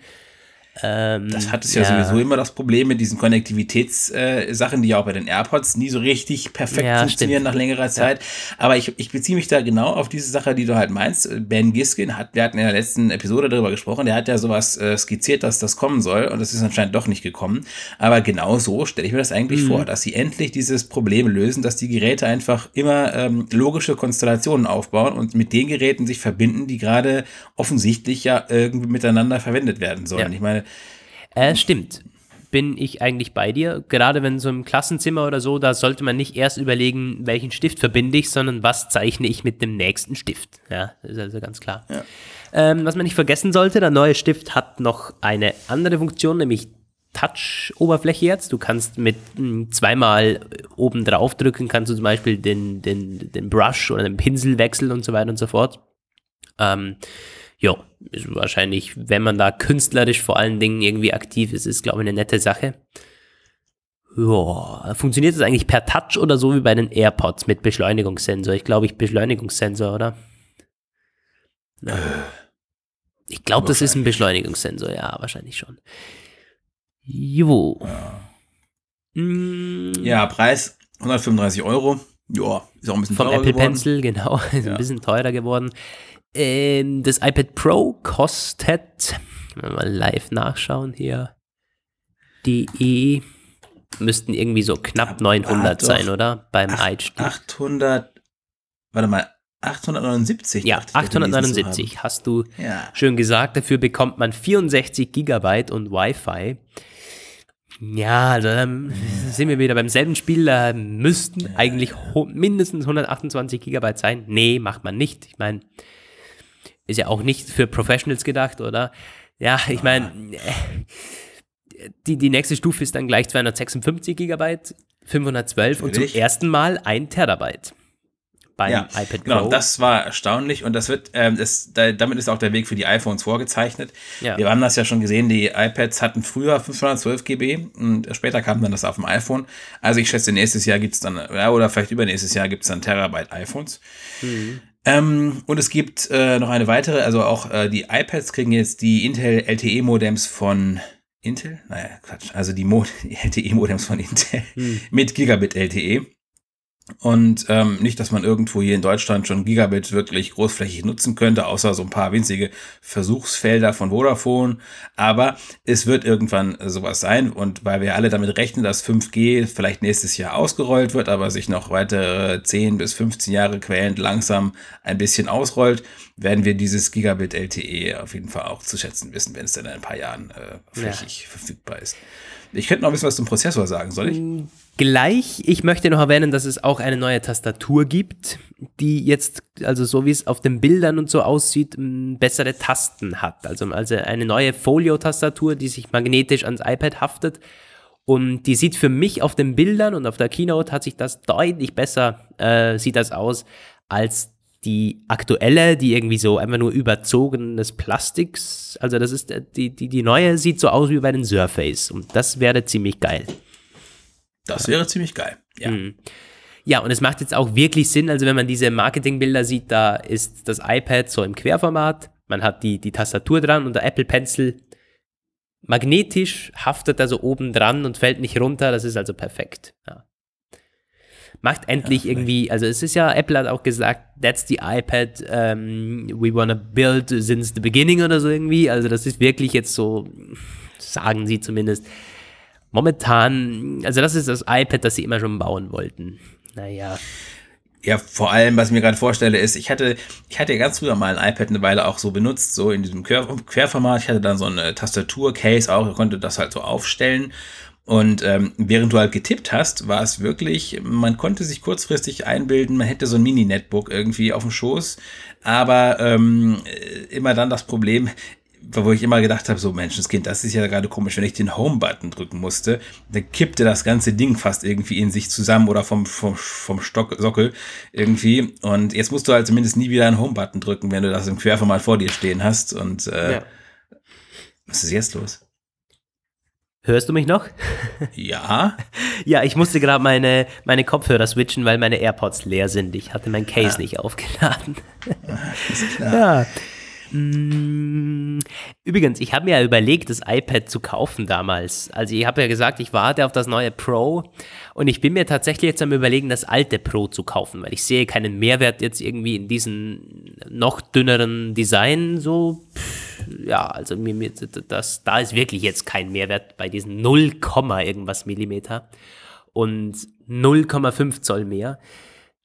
Speaker 2: Ähm,
Speaker 3: Das hat es ja, sowieso immer das Problem mit diesen Konnektivitätssachen, äh, die ja auch bei den AirPods nie so richtig perfekt
Speaker 2: Ja,
Speaker 3: funktionieren
Speaker 2: stimmt.
Speaker 3: nach längerer Zeit. Aber ich, ich beziehe mich da genau auf diese Sache, die du halt meinst. Ben Giskin hat, wir hatten in der letzten Episode darüber gesprochen, der hat ja sowas äh, skizziert, dass das kommen soll und das ist anscheinend doch nicht gekommen. Aber genau so stelle ich mir das eigentlich
Speaker 2: Mhm.
Speaker 3: vor, dass sie endlich dieses Problem lösen, dass die Geräte einfach immer ähm, logische Konstellationen aufbauen und mit den Geräten sich verbinden, die gerade offensichtlich ja irgendwie miteinander verwendet werden sollen.
Speaker 2: Ja.
Speaker 3: Ich meine,
Speaker 2: Äh, stimmt. Bin ich eigentlich bei dir? Gerade wenn so im Klassenzimmer oder so, da sollte man nicht erst überlegen, welchen Stift verbinde ich, sondern was zeichne ich mit dem nächsten Stift. Ja, ist also ganz klar. Ähm, was man nicht vergessen sollte, der neue Stift hat noch eine andere Funktion, nämlich Touch-Oberfläche jetzt. Du kannst mit mh, zweimal oben drauf drücken, kannst du zum Beispiel den, den, den Brush oder den Pinsel wechseln und so weiter und so fort. Ähm, ja, ist wahrscheinlich, wenn man da künstlerisch vor allen Dingen irgendwie aktiv ist, ist, glaube ich, eine nette Sache. Ja, funktioniert das eigentlich per Touch oder so wie bei den AirPods mit Beschleunigungssensor? Ich glaube, ich Beschleunigungssensor, oder? Ja. Ich glaube, das ist ein Beschleunigungssensor, ja, wahrscheinlich schon. Jo. Mm,
Speaker 3: Ja, Preis 135 Euro. Ja, ist auch ein bisschen
Speaker 2: vom
Speaker 3: teurer
Speaker 2: Apple
Speaker 3: geworden.
Speaker 2: Pencil, genau. Ist
Speaker 3: Ja.
Speaker 2: ein bisschen teurer geworden. Ähm, das iPad Pro kostet, wenn wir mal live nachschauen hier, DE müssten irgendwie so knapp
Speaker 3: Aber
Speaker 2: 900
Speaker 3: doch.
Speaker 2: sein, oder? Beim Einstieg.
Speaker 3: 800, warte mal, 879.
Speaker 2: ja,
Speaker 3: dachte ich, gelesen zu
Speaker 2: 879 hast du.
Speaker 3: Ja.
Speaker 2: schön gesagt. Dafür bekommt man 64 Gigabyte und Wi-Fi. Ja, also dann sind wir wieder beim selben Spiel. Da müssten eigentlich ho- mindestens 128 Gigabyte sein. Nee, macht man nicht. Ich meine, ist ja auch nicht für Professionals gedacht, oder? Ja, ich meine, die, die nächste Stufe ist dann gleich 256 Gigabyte, 512 und zum ersten Mal ein Terabyte beim
Speaker 3: Ja,
Speaker 2: iPad Pro.
Speaker 3: genau, das war erstaunlich und das wird, ähm, das, da, damit ist auch der Weg für die iPhones vorgezeichnet.
Speaker 2: Ja.
Speaker 3: Wir haben das ja schon gesehen, die iPads hatten früher 512 GB und später kam dann das auf dem iPhone. Also ich schätze, nächstes Jahr gibt's dann, ja, oder vielleicht übernächstes Jahr gibt's dann Terabyte iPhones. Ähm, und es gibt äh, noch eine weitere, also auch äh, die iPads kriegen jetzt die Intel LTE-Modems von Intel? Naja, Quatsch. Also die, Mo die LTE-Modems von Intel mit Gigabit LTE. Und ähm, nicht, dass man irgendwo hier in Deutschland schon Gigabit wirklich großflächig nutzen könnte, außer so ein paar winzige Versuchsfelder von Vodafone. Aber es wird irgendwann sowas sein. Und weil wir alle damit rechnen, dass 5G vielleicht nächstes Jahr ausgerollt wird, aber sich noch weitere 10 bis 15 Jahre quälend langsam ein bisschen ausrollt, werden wir dieses Gigabit LTE auf jeden Fall auch zu schätzen wissen, wenn es dann in ein paar Jahren äh, flächig verfügbar ist. Ich könnte noch ein bisschen was zum Prozessor sagen, soll ich?
Speaker 2: Gleich, ich möchte noch erwähnen, dass es auch eine neue Tastatur gibt, die jetzt, also so wie es auf den Bildern und so aussieht, bessere Tasten hat. Also, also eine neue Folio-Tastatur, die sich magnetisch ans iPad haftet. Und die sieht für mich auf den Bildern und auf der Keynote hat sich das deutlich besser, äh, sieht das aus, als die aktuelle, die irgendwie so einfach nur überzogenes Plastiks, also das ist, äh, die, die, die neue sieht so aus wie bei den Surface und das wäre ziemlich geil.
Speaker 3: Das wäre ziemlich geil. Ja.
Speaker 2: Ja, und es macht jetzt auch wirklich Sinn, also wenn man diese Marketingbilder sieht, da ist das iPad so im Querformat, man hat die, die Tastatur dran und der Apple Pencil magnetisch haftet also oben dran und fällt nicht runter, das ist also perfekt. Ja. Macht endlich irgendwie, also es ist ja, Apple hat auch gesagt, that's the iPad um, we wanna build since the beginning oder so irgendwie, also das ist wirklich jetzt so, sagen sie zumindest, momentan, also das ist das iPad, das sie immer schon bauen wollten. Naja.
Speaker 3: Ja, vor allem, was ich mir gerade vorstelle, ist, ich hatte, ich hatte ja ganz früher mal ein iPad eine Weile auch so benutzt, so in diesem Quer Querformat. Ich hatte dann so eine Tastatur-Case auch, ich konnte das halt so aufstellen. Und ähm, während du halt getippt hast, war es wirklich, man konnte sich kurzfristig einbilden, man hätte so ein Mini-Netbook irgendwie auf dem Schoß, aber ähm, immer dann das Problem, wo ich immer gedacht habe, so Menschenskind, das ist ja gerade komisch, wenn ich den Home-Button drücken musste, dann kippte das ganze Ding fast irgendwie in sich zusammen oder vom, vom, vom Stock, Sockel irgendwie. Und jetzt musst du halt zumindest nie wieder einen Home-Button drücken, wenn du das im Querformat vor dir stehen hast. Und äh, ja. was ist jetzt los?
Speaker 2: Hörst du mich noch?
Speaker 3: Ja.
Speaker 2: ja, ich musste gerade meine, meine Kopfhörer switchen, weil meine AirPods leer sind. Ich hatte mein Case ja. nicht aufgeladen. Ist klar. Ja. Mm, übrigens, ich habe mir ja überlegt, das iPad zu kaufen damals. Also ich habe ja gesagt, ich warte auf das neue Pro und ich bin mir tatsächlich jetzt am überlegen, das alte Pro zu kaufen, weil ich sehe keinen Mehrwert jetzt irgendwie in diesem noch dünneren Design so. ja, also mir, mir, das, da ist wirklich jetzt kein Mehrwert bei diesen 0, irgendwas Millimeter und 0,5 Zoll mehr.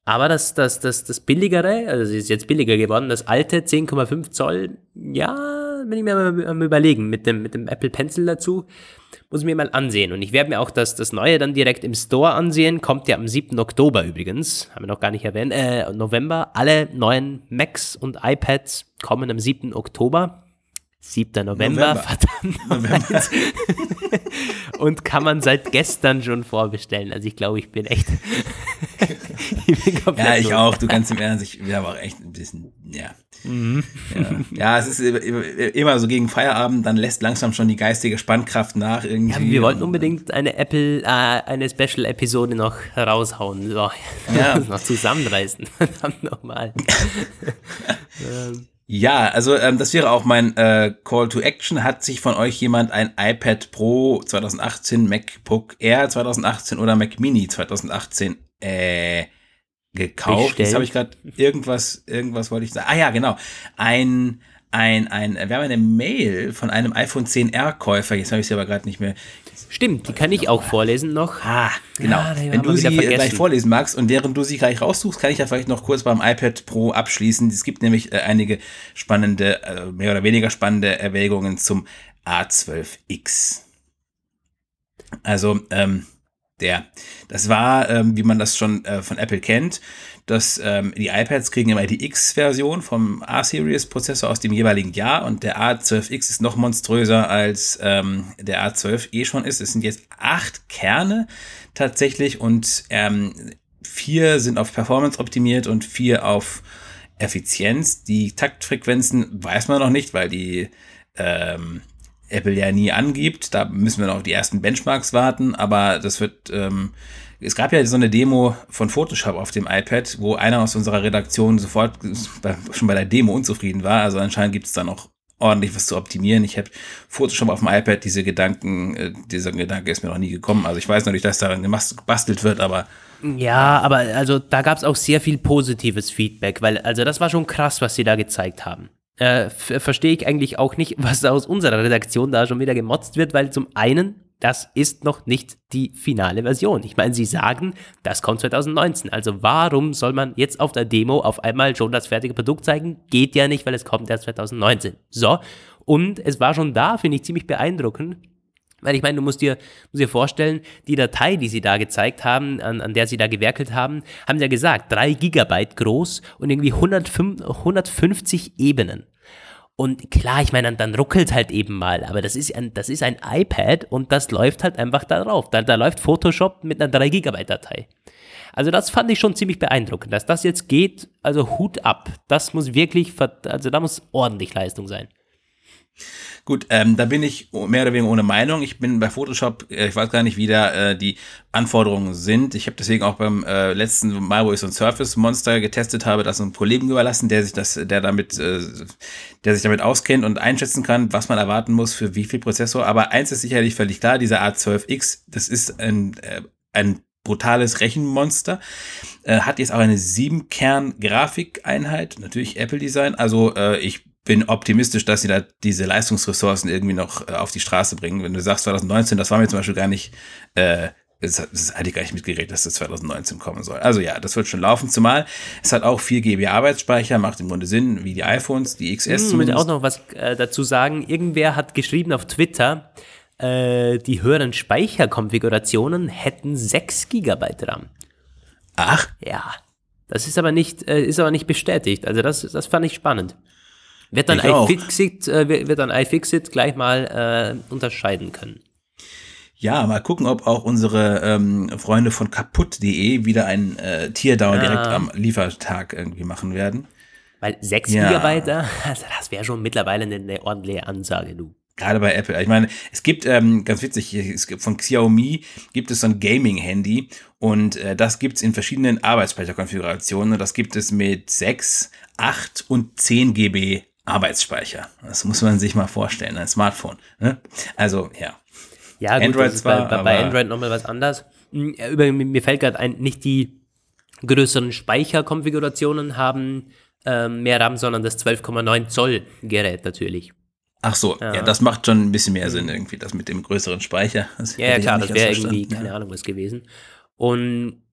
Speaker 2: Aber das, das, das, das billigere, also es ist jetzt billiger geworden, das alte 10,5 Zoll, ja, bin ich mir mal am überlegen, mit dem, mit dem Apple Pencil dazu, muss ich mir mal ansehen. Und ich werde mir auch das, das neue dann direkt im Store ansehen, kommt ja am 7. Oktober übrigens, haben wir noch gar nicht erwähnt, äh, November. Alle neuen Macs und iPads kommen am 7. Oktober. 7. November, November. verdammt. November. und kann man seit gestern schon vorbestellen. Also ich glaube, ich bin echt.
Speaker 3: ich bin ja, ich auch. Du kannst im Ernst, ich bin aber auch echt ein bisschen, ja. Mhm. ja. ja. es ist immer so gegen Feierabend, dann lässt langsam schon die geistige Spannkraft nach irgendwie.
Speaker 2: Ja, wir wollten unbedingt eine Apple, äh, eine Special-Episode noch raushauen. So, ja. noch zusammenreißen. Verdammt nochmal.
Speaker 3: ähm. Ja, also ähm, das wäre auch mein äh, Call to Action. Hat sich von euch jemand ein iPad Pro 2018, MacBook Air 2018 oder Mac Mini 2018 äh, gekauft? Bestellt. Jetzt habe ich gerade irgendwas, irgendwas wollte ich sagen. Ah ja, genau. Ein ein, ein, wir haben eine Mail von einem iPhone 10R Käufer, jetzt habe ich sie aber gerade nicht mehr.
Speaker 2: Stimmt, die kann ich auch vorlesen noch.
Speaker 3: Ah, genau. Ja, Wenn du sie gleich vorlesen magst und während du sie gleich raussuchst, kann ich ja vielleicht noch kurz beim iPad Pro abschließen. Es gibt nämlich äh, einige spannende, äh, mehr oder weniger spannende Erwägungen zum A12X. Also, ähm, der, das war, ähm, wie man das schon äh, von Apple kennt, dass ähm, die iPads kriegen immer die X-Version vom A-Series-Prozessor aus dem jeweiligen Jahr und der A12X ist noch monströser als ähm, der A12 eh schon ist. Es sind jetzt acht Kerne tatsächlich und ähm, vier sind auf Performance optimiert und vier auf Effizienz. Die Taktfrequenzen weiß man noch nicht, weil die ähm, Apple ja nie angibt. Da müssen wir noch auf die ersten Benchmarks warten, aber das wird ähm, es gab ja so eine Demo von Photoshop auf dem iPad, wo einer aus unserer Redaktion sofort schon bei der Demo unzufrieden war. Also anscheinend gibt es da noch ordentlich was zu optimieren. Ich habe Photoshop auf dem iPad, diese Gedanken, äh, dieser Gedanke ist mir noch nie gekommen. Also ich weiß natürlich, dass daran gebastelt wird, aber
Speaker 2: ja, aber also da gab es auch sehr viel positives Feedback, weil also das war schon krass, was sie da gezeigt haben. Äh, Verstehe ich eigentlich auch nicht, was aus unserer Redaktion da schon wieder gemotzt wird, weil zum einen das ist noch nicht die finale Version. Ich meine, sie sagen, das kommt 2019. Also warum soll man jetzt auf der Demo auf einmal schon das fertige Produkt zeigen? Geht ja nicht, weil es kommt erst 2019. So. Und es war schon da, finde ich ziemlich beeindruckend. Weil ich meine, du musst dir, musst dir vorstellen, die Datei, die sie da gezeigt haben, an, an der sie da gewerkelt haben, haben sie ja gesagt, drei Gigabyte groß und irgendwie 105, 150 Ebenen. Und klar, ich meine, dann, dann ruckelt halt eben mal, aber das ist, ein, das ist ein iPad und das läuft halt einfach da drauf. Da, da läuft Photoshop mit einer 3 Gigabyte Datei. Also das fand ich schon ziemlich beeindruckend, dass das jetzt geht, also Hut ab. Das muss wirklich, also da muss ordentlich Leistung sein.
Speaker 3: Gut, ähm, da bin ich mehr oder weniger ohne Meinung. Ich bin bei Photoshop, äh, ich weiß gar nicht, wie da äh, die Anforderungen sind. Ich habe deswegen auch beim äh, letzten Mal, wo ich so ein Surface Monster getestet habe, das einem Kollegen überlassen, der sich das, der damit, äh, der sich damit auskennt und einschätzen kann, was man erwarten muss für wie viel Prozessor. Aber eins ist sicherlich völlig klar: Dieser A12X, das ist ein, äh, ein brutales Rechenmonster. Äh, hat jetzt auch eine 7-Kern-Grafikeinheit, natürlich Apple-Design. Also äh, ich bin optimistisch, dass sie da diese Leistungsressourcen irgendwie noch äh, auf die Straße bringen. Wenn du sagst 2019, das war mir zum Beispiel gar nicht, äh, das, das hatte ich gar nicht mitgeredet, dass das 2019 kommen soll. Also ja, das wird schon laufen, zumal es hat auch 4 GB Arbeitsspeicher, macht im Grunde Sinn, wie die iPhones, die XS hm.
Speaker 2: Ich auch noch was äh, dazu sagen. Irgendwer hat geschrieben auf Twitter, äh, die höheren Speicherkonfigurationen hätten 6 GB RAM.
Speaker 3: Ach?
Speaker 2: Ja. Das ist aber nicht, äh, ist aber nicht bestätigt. Also das, das fand ich spannend. Wird dann iFixit, äh, wird dann iFixit gleich mal äh, unterscheiden können.
Speaker 3: Ja, mal gucken, ob auch unsere ähm, Freunde von kaputt.de wieder einen äh, Tierdauer
Speaker 2: Ah.
Speaker 3: direkt am Liefertag irgendwie machen werden.
Speaker 2: Weil 6
Speaker 3: Ja.
Speaker 2: Gigabyte, da, also das wäre schon mittlerweile eine, eine ordentliche Ansage, du.
Speaker 3: Gerade bei Apple. Ich meine, es gibt, ähm, ganz witzig, es gibt von Xiaomi gibt es so ein Gaming-Handy und äh, das gibt's in verschiedenen Arbeitsspeicherkonfigurationen und das gibt es mit 6, 8 und 10 GB Arbeitsspeicher. Das muss man sich mal vorstellen, ein Smartphone. Ne? Also, ja.
Speaker 2: Ja, gut,
Speaker 3: Android
Speaker 2: das ist bei,
Speaker 3: zwar,
Speaker 2: bei, bei Android nochmal was anderes. Hm, ja, Über, mir fällt gerade ein, nicht die größeren Speicherkonfigurationen haben ähm, mehr RAM, sondern das 12,9 Zoll Gerät natürlich.
Speaker 3: Ach so, ja. das macht schon ein bisschen mehr Sinn irgendwie, das mit dem größeren Speicher. Das
Speaker 2: Ja, ja klar, das wäre irgendwie, keine Ahnung, was gewesen. Und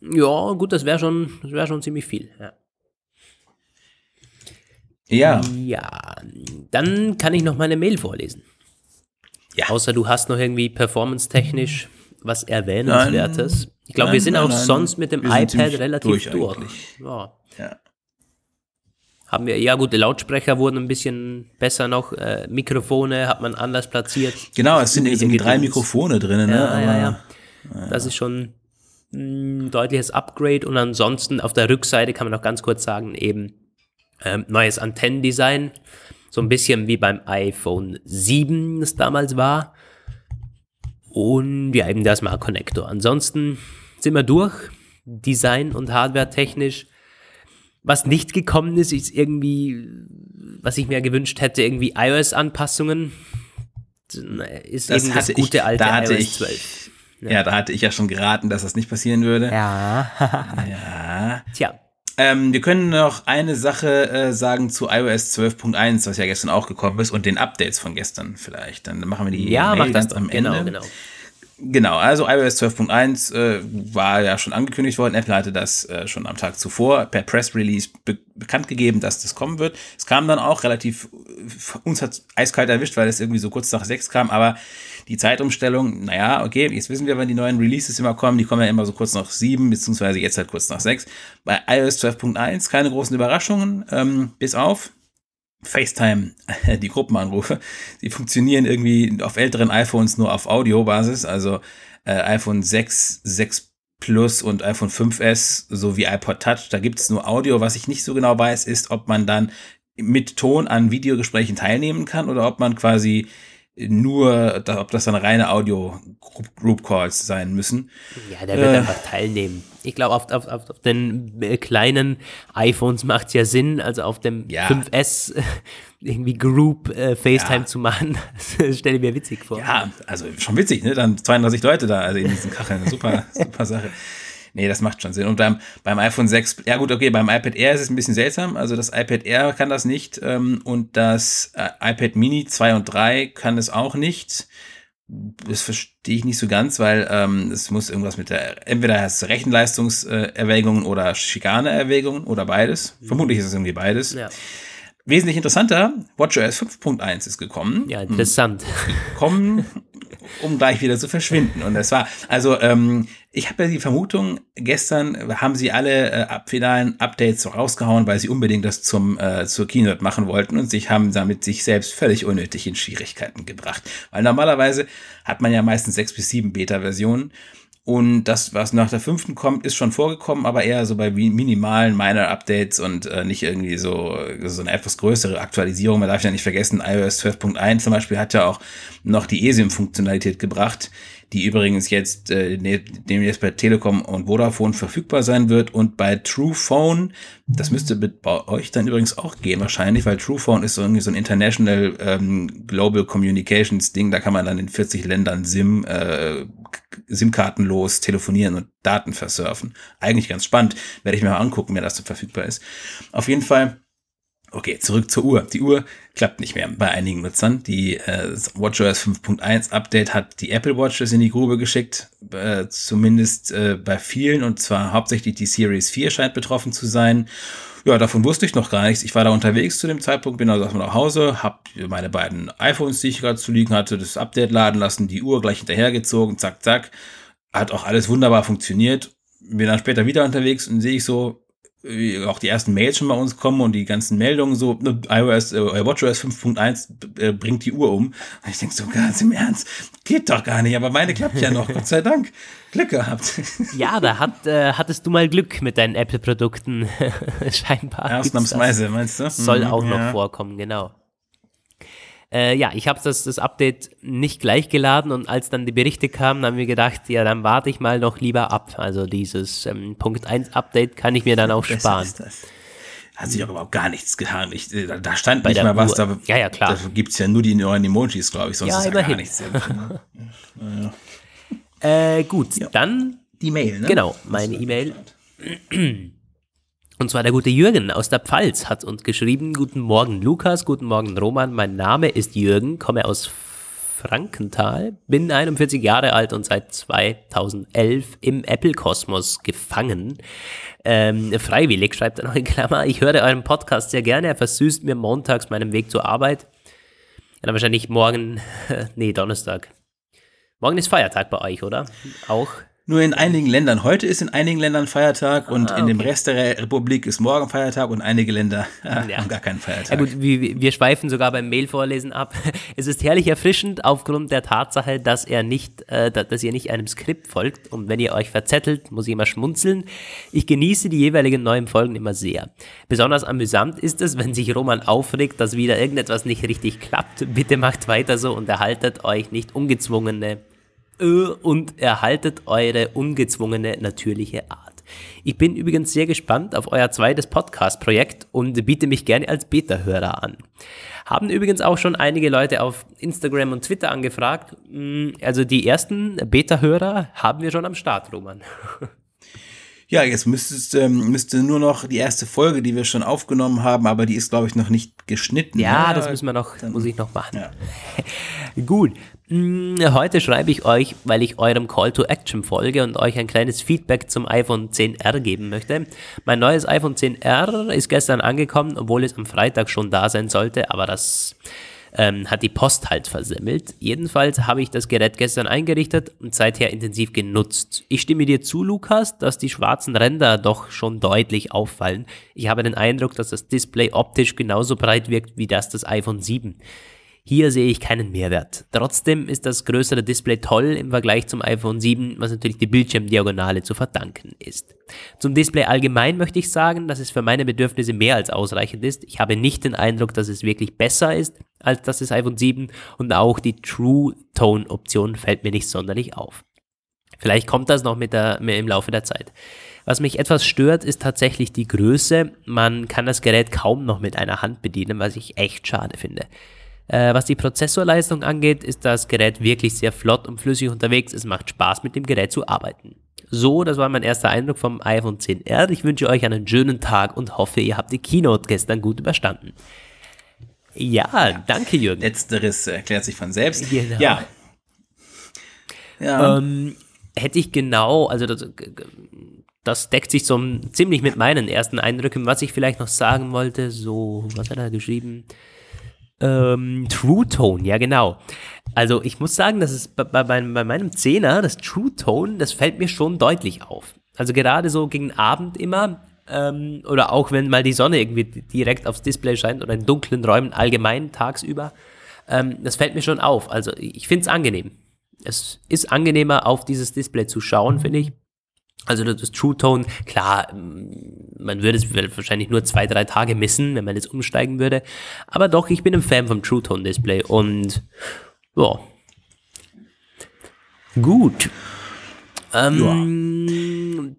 Speaker 2: ja, gut, das wäre schon, das wäre schon ziemlich viel. Ja.
Speaker 3: Ja,
Speaker 2: ja, dann kann ich noch meine Mail vorlesen.
Speaker 3: Ja.
Speaker 2: Außer du hast noch irgendwie performance-technisch was Erwähnenswertes. ich glaube, wir
Speaker 3: Nein,
Speaker 2: sind
Speaker 3: nein,
Speaker 2: auch
Speaker 3: nein.
Speaker 2: sonst mit dem iPad relativ
Speaker 3: durch
Speaker 2: durch. Ja.
Speaker 3: ja.
Speaker 2: Haben wir, ja gut, die Lautsprecher wurden ein bisschen besser noch, äh, Mikrofone hat man anders platziert.
Speaker 3: Genau, es sind irgendwie drei. Mikrofone drin, ne?
Speaker 2: Ja,
Speaker 3: Aber-
Speaker 2: ja, ja. Das ist schon ein deutliches Upgrade und ansonsten auf der Rückseite kann man noch ganz kurz sagen, eben ähm, neues Antennendesign, so ein bisschen wie beim iPhone 7 das damals war. Und ja, eben der Smart Connector. Ansonsten sind wir durch, Design und Hardware technisch. Was nicht gekommen ist, ist irgendwie, was ich mir gewünscht hätte, irgendwie iOS-Anpassungen. Ist
Speaker 3: Das
Speaker 2: eben das gute
Speaker 3: ich,
Speaker 2: alte
Speaker 3: da hatte
Speaker 2: iOS
Speaker 3: ich,
Speaker 2: 12.
Speaker 3: ja. da hatte ich ja schon geraten, dass das nicht passieren würde.
Speaker 2: Ja.
Speaker 3: Ja.
Speaker 2: Tja.
Speaker 3: Ähm, wir können noch eine Sache äh, sagen zu iOS 12.1, was ja gestern auch gekommen ist, und den Updates von gestern vielleicht. Dann machen wir die
Speaker 2: Ja, mach das
Speaker 3: am
Speaker 2: Genau,
Speaker 3: Ende.
Speaker 2: genau.
Speaker 3: Genau, also iOS 12.1 äh, war ja schon angekündigt worden. Apple hatte das äh, schon am Tag zuvor per Press Release be bekannt gegeben, dass das kommen wird. Es kam dann auch relativ, äh, uns hat eiskalt erwischt, weil es irgendwie so kurz nach sechs kam, aber die Zeitumstellung, naja, okay, jetzt wissen wir, wann die neuen Releases immer kommen. Die kommen ja immer so kurz nach sieben, beziehungsweise jetzt halt kurz nach sechs. Bei iOS 12.1 keine großen Überraschungen, ähm, bis auf FaceTime, die Gruppenanrufe, die funktionieren irgendwie auf älteren iPhones nur auf Audiobasis, also äh, iPhone 6, 6 Plus und iPhone 5S sowie iPod Touch, da gibt es nur Audio. Was ich nicht so genau weiß, ist, ob man dann mit Ton an Videogesprächen teilnehmen kann oder ob man quasi nur, ob das dann reine Audio-Group-Calls sein müssen.
Speaker 2: Ja, der wird
Speaker 3: Äh.
Speaker 2: einfach teilnehmen. Ich glaube, auf, auf, auf, auf den äh, kleinen iPhones macht es ja Sinn, also auf dem
Speaker 3: Ja.
Speaker 2: 5S äh, irgendwie Group äh, FaceTime
Speaker 3: Ja.
Speaker 2: zu machen. Das stelle ich mir witzig vor.
Speaker 3: Ja, also schon witzig, ne? Dann 32 Leute da, also in diesen Kacheln. Super, super Sache. Nee, das macht schon Sinn. Und beim, beim iPhone 6, ja gut, okay, beim iPad Air ist es ein bisschen seltsam. Also das iPad Air kann das nicht ähm, und das äh, iPad Mini 2 und 3 kann es auch nicht. Das verstehe ich nicht so ganz, weil ähm, es muss irgendwas mit der, entweder hast du Rechenleistungserwägungen oder Schikane-Erwägungen oder beides. Vermutlich ist es irgendwie beides.
Speaker 2: Ja,
Speaker 3: Wesentlich interessanter, WatchOS 5.1 ist gekommen
Speaker 2: ja interessant.
Speaker 3: kommen, um gleich wieder zu verschwinden. Und das war, also ähm, ich habe ja die Vermutung, gestern haben sie alle äh, ab finalen Updates rausgehauen, weil sie unbedingt das zum äh, zur Keynote machen wollten und sich haben damit sich selbst völlig unnötig in Schwierigkeiten gebracht. Weil normalerweise hat man ja meistens sechs bis sieben Beta-Versionen. Und das, was nach der fünften kommt, ist schon vorgekommen, aber eher so bei mi- minimalen Minor-Updates und äh, nicht irgendwie so, so eine etwas größere Aktualisierung. Man darf ja nicht vergessen, iOS 12.1 zum Beispiel hat ja auch noch die eSIM-Funktionalität gebracht, die übrigens jetzt äh, ne- demnächst bei Telekom und Vodafone verfügbar sein wird und bei Truephone, das müsste bei euch dann übrigens auch gehen wahrscheinlich, weil Truephone ist so irgendwie so ein International ähm, Global Communications Ding, da kann man dann in 40 Ländern SIM äh, SIM-kartenlos telefonieren und Daten versurfen. Eigentlich ganz spannend. Werde ich mir mal angucken, wer das so verfügbar ist. Auf jeden Fall. Okay, zurück zur Uhr. Die Uhr klappt nicht mehr bei einigen Nutzern. Die äh, WatchOS 5.1 Update hat die Apple Watches in die Grube geschickt, äh, zumindest äh, bei vielen und zwar hauptsächlich die Series 4 scheint betroffen zu sein. Ja, davon wusste ich noch gar nichts. Ich war da unterwegs zu dem Zeitpunkt, bin also erstmal nach Hause, habe meine beiden iPhones, die ich gerade zu liegen hatte, das Update laden lassen, die Uhr gleich hinterhergezogen, zack, zack. Hat auch alles wunderbar funktioniert. Bin dann später wieder unterwegs und sehe ich so, auch die ersten Mails schon bei uns kommen und die ganzen Meldungen so, ne, iOS, äh, WatchOS 5.1 äh, bringt die Uhr um. Und ich denke so, ganz im Ernst, geht doch gar nicht, aber meine klappt ja noch, Gott sei Dank. Glück gehabt.
Speaker 2: Ja, da hat, äh, hattest du mal Glück mit deinen Apple-Produkten. Scheinbar.
Speaker 3: Ausnahmsweise, meinst du?
Speaker 2: Soll
Speaker 3: Mhm,
Speaker 2: auch
Speaker 3: ja.
Speaker 2: noch vorkommen, genau. Äh, ja, ich habe das, das Update nicht gleich geladen und als dann die Berichte kamen, haben wir gedacht, ja, dann warte ich mal noch lieber ab. Also dieses ähm, Punkt 1 Update kann ich mir dann auch sparen.
Speaker 3: ist das. Hat sich auch überhaupt gar nichts getan. Ich, äh, da, stand
Speaker 2: Bei
Speaker 3: nicht mal was. Da,
Speaker 2: Ja, ja, klar.
Speaker 3: Da gibt's ja nur die neuen Emojis, glaube ich. Sonst
Speaker 2: Ja,
Speaker 3: ist ja gar
Speaker 2: immerhin.
Speaker 3: nichts.
Speaker 2: Äh, gut, dann
Speaker 3: Die Mail, ne?
Speaker 2: Genau, meine E-Mail. Und zwar der gute Jürgen aus der Pfalz hat uns geschrieben, guten Morgen Lukas, guten Morgen Roman, mein Name ist Jürgen, komme aus Frankenthal, bin 41 Jahre alt und seit 2011 im Apple-Kosmos gefangen. Ähm, freiwillig, schreibt er noch in Klammer, ich höre euren Podcast sehr gerne, er versüßt mir montags meinen Weg zur Arbeit. Dann wahrscheinlich morgen, nee, Donnerstag. Morgen ist Feiertag bei euch, oder? Auch?
Speaker 3: Nur in einigen Ländern. Heute ist in einigen Ländern Feiertag und
Speaker 2: Ah,
Speaker 3: in dem
Speaker 2: okay.
Speaker 3: Rest der Republik ist morgen Feiertag und einige Länder äh,
Speaker 2: Ja.
Speaker 3: haben gar keinen Feiertag.
Speaker 2: Ja gut, wir, wir schweifen sogar beim Mail-Vorlesen ab. Es ist herrlich erfrischend aufgrund der Tatsache, dass er nicht, äh, da- dass ihr nicht einem Skript folgt und wenn ihr euch verzettelt, muss ich immer schmunzeln. Ich genieße die jeweiligen neuen Folgen immer sehr. Besonders amüsant ist es, wenn sich Roman aufregt, dass wieder irgendetwas nicht richtig klappt. Bitte macht weiter so und erhaltet euch nicht ungezwungene und erhaltet eure ungezwungene natürliche Art. Ich bin übrigens sehr gespannt auf euer zweites Podcast-Projekt und biete mich gerne als Beta-Hörer an. Haben übrigens auch schon einige Leute auf Instagram und Twitter angefragt. Mm, Also die ersten Beta-Hörer haben wir schon am Start, Roman.
Speaker 3: Ja, jetzt müsstest, ähm, müsste nur noch die erste Folge, die wir schon aufgenommen haben, aber die ist, glaube ich, noch nicht geschnitten.
Speaker 2: Ja,
Speaker 3: ne?
Speaker 2: das müssen wir noch, muss ich noch machen.
Speaker 3: Ja.
Speaker 2: Gut. Mm, Heute schreibe ich euch, weil ich eurem Call to Action folge und euch ein kleines Feedback zum iPhone 10R geben möchte. Mein neues iPhone 10R ist gestern angekommen, obwohl es am Freitag schon da sein sollte, aber das ähm, hat die Post halt versemmelt. Jedenfalls habe ich das Gerät gestern eingerichtet und seither intensiv genutzt. Ich stimme dir zu, Lukas, dass die schwarzen Ränder doch schon deutlich auffallen. Ich habe den Eindruck, dass das Display optisch genauso breit wirkt wie das des iPhone 7. Hier sehe ich keinen Mehrwert. Trotzdem ist das größere Display toll im Vergleich zum iPhone 7, was natürlich die Bildschirmdiagonale zu verdanken ist. Zum Display allgemein möchte ich sagen, dass es für meine Bedürfnisse mehr als ausreichend ist. Ich habe nicht den Eindruck, dass es wirklich besser ist als das des iPhone 7 und auch die True Tone Option fällt mir nicht sonderlich auf. Vielleicht kommt das noch mit der, mehr im Laufe der Zeit. Was mich etwas stört, ist tatsächlich die Größe. Man kann das Gerät kaum noch mit einer Hand bedienen, was ich echt schade finde. Äh, was die Prozessorleistung angeht, ist das Gerät wirklich sehr flott und flüssig unterwegs. Es macht Spaß, mit dem Gerät zu arbeiten. So, das war mein erster Eindruck vom iPhone 10R. Ich wünsche euch einen schönen Tag und hoffe, ihr habt die Keynote gestern gut überstanden. Ja, danke Jürgen.
Speaker 3: Letzteres erklärt sich von selbst.
Speaker 2: Genau.
Speaker 3: Ja. Ja.
Speaker 2: Ähm, hätte ich genau, also das, das deckt sich so ziemlich mit meinen ersten Eindrücken. Was ich vielleicht noch sagen wollte, so, was hat er geschrieben? Ähm, True Tone, ja genau. Also ich muss sagen, dass es bei, bei, bei meinem Zehner, das True Tone, das fällt mir schon deutlich auf. Also gerade so gegen Abend immer, ähm, oder auch wenn mal die Sonne irgendwie direkt aufs Display scheint oder in dunklen Räumen allgemein tagsüber, ähm, das fällt mir schon auf. Also ich finde es angenehm. Es ist angenehmer, auf dieses Display zu schauen, finde ich. Also das True Tone, klar, ähm, man würde es wahrscheinlich nur zwei, drei Tage missen, wenn man jetzt umsteigen würde. Aber doch, ich bin ein Fan vom True Tone Display und ja. Gut. Ähm,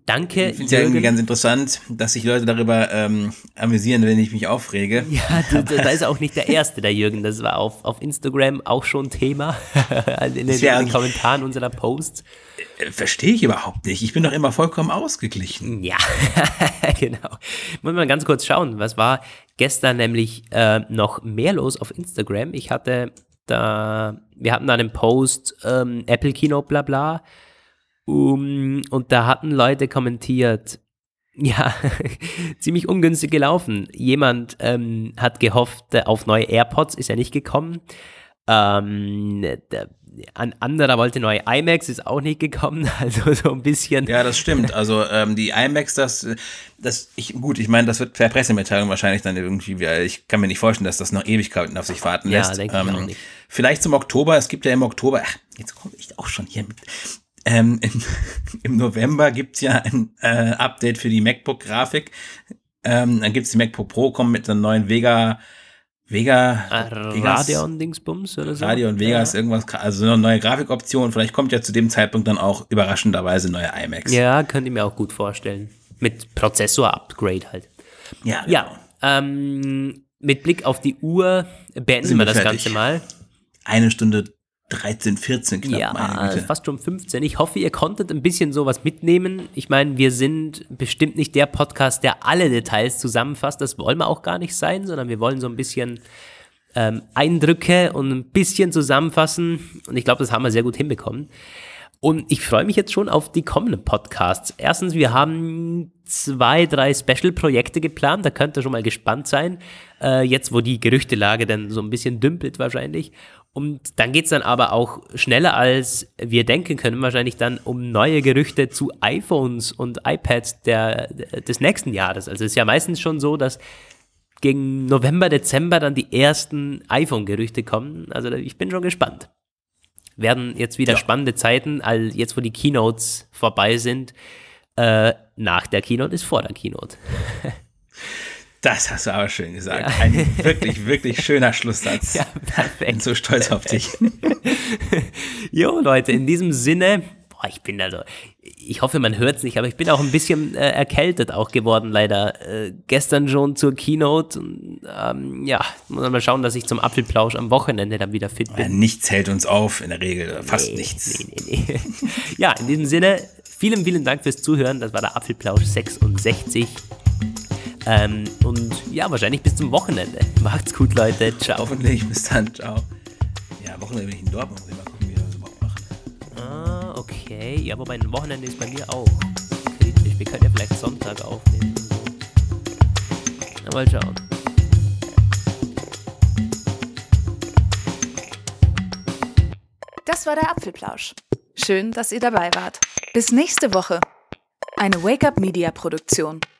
Speaker 2: danke.
Speaker 3: Ich finde es ja irgendwie ganz interessant, dass sich Leute darüber ähm, amüsieren, wenn ich mich aufrege.
Speaker 2: Ja, da, da ist auch nicht der Erste, der Jürgen. Das war auf, auf Instagram auch schon Thema. in, den, in den Kommentaren unserer Posts.
Speaker 3: Äh, Verstehe ich überhaupt nicht. Ich bin doch immer vollkommen ausgeglichen.
Speaker 2: Ja, genau. Muss man ganz kurz schauen, was war gestern nämlich äh, noch mehr los auf Instagram. Ich hatte da, wir hatten da einen Post, ähm, Apple Kino, bla bla. Um, und da hatten Leute kommentiert, ja, ziemlich ungünstig gelaufen. Jemand ähm, hat gehofft äh, auf neue AirPods, ist ja nicht gekommen. Ähm, der, ein anderer wollte neue iMacs, ist auch nicht gekommen, also so ein bisschen.
Speaker 3: Ja, das stimmt. Also ähm, die iMacs, das, das, ich, gut, ich meine, das wird per Pressemitteilung wahrscheinlich dann irgendwie, ich kann mir nicht vorstellen, dass das noch Ewigkeiten auf sich warten lässt. Ja, denke ähm, ich auch nicht. Vielleicht zum Oktober, es gibt ja im Oktober, ach, jetzt komme ich auch schon hier mit. Ähm, im, Im November gibt's ja ein äh, Update für die MacBook-Grafik. Ähm, dann gibt's die MacBook Pro, kommen mit einer neuen Vega Vega.
Speaker 2: Ah, Radeon-Dingsbums oder so?
Speaker 3: Radeon Vega ja. ist irgendwas, also eine neue Grafikoption. Vielleicht kommt ja zu dem Zeitpunkt dann auch überraschenderweise neue iMacs.
Speaker 2: Ja, könnte ich mir auch gut vorstellen. Mit Prozessor-Upgrade halt.
Speaker 3: Ja,
Speaker 2: genau. ja ähm, mit Blick auf die Uhr beenden Sind wir das fertig. Ganze mal.
Speaker 3: Eine Stunde 13, 14
Speaker 2: knapp. Ja, fast schon 15. Ich hoffe, ihr konntet ein bisschen sowas mitnehmen. Ich meine, wir sind bestimmt nicht der Podcast, der alle Details zusammenfasst. Das wollen wir auch gar nicht sein, sondern wir wollen so ein bisschen ähm, Eindrücke und ein bisschen zusammenfassen. Und ich glaube, das haben wir sehr gut hinbekommen. Und ich freue mich jetzt schon auf die kommenden Podcasts. Erstens, wir haben zwei, drei Special-Projekte geplant. Da könnt ihr schon mal gespannt sein. Äh, jetzt, wo die Gerüchtelage dann so ein bisschen dümpelt wahrscheinlich. Und dann geht es dann aber auch schneller, als wir denken können, wahrscheinlich dann um neue Gerüchte zu iPhones und iPads der, des nächsten Jahres. Also es ist ja meistens schon so, dass gegen November, Dezember dann die ersten iPhone-Gerüchte kommen. Also ich bin schon gespannt. Werden jetzt wieder ja. spannende Zeiten, all jetzt wo die Keynotes vorbei sind. Äh, nach der Keynote ist vor der Keynote.
Speaker 3: Das hast du aber schön gesagt. Ja. Ein wirklich, wirklich schöner Schlusssatz. Ja, perfekt. Bin so stolz auf dich.
Speaker 2: jo, Leute, in diesem Sinne, boah, ich bin also, ich hoffe, man hört es nicht, aber ich bin auch ein bisschen äh, erkältet auch geworden, leider. Äh, gestern schon zur Keynote. Und, ähm, ja, muss man mal schauen, dass ich zum Apfelplausch am Wochenende dann wieder fit bin. Ja,
Speaker 3: nichts hält uns auf, in der Regel, fast nee, nichts. Nee, nee,
Speaker 2: nee. ja, in diesem Sinne, vielen, vielen Dank fürs Zuhören. Das war der Apfelplausch 66. Ähm, und ja, wahrscheinlich bis zum Wochenende. Macht's gut, Leute. Ciao.
Speaker 3: Hoffentlich. Bis dann. Ciao. Ja, Wochenende bin ich in Dortmund. Muss ich mal gucken, wie wir das überhaupt machen.
Speaker 2: Ah, okay. Ja, wobei ein Wochenende ist bei mir auch kritisch. Wir können ja vielleicht Sonntag aufnehmen. Na, mal schauen.
Speaker 1: Das war der Apfelplausch. Schön, dass ihr dabei wart. Bis nächste Woche. Eine Wake-up Media Produktion.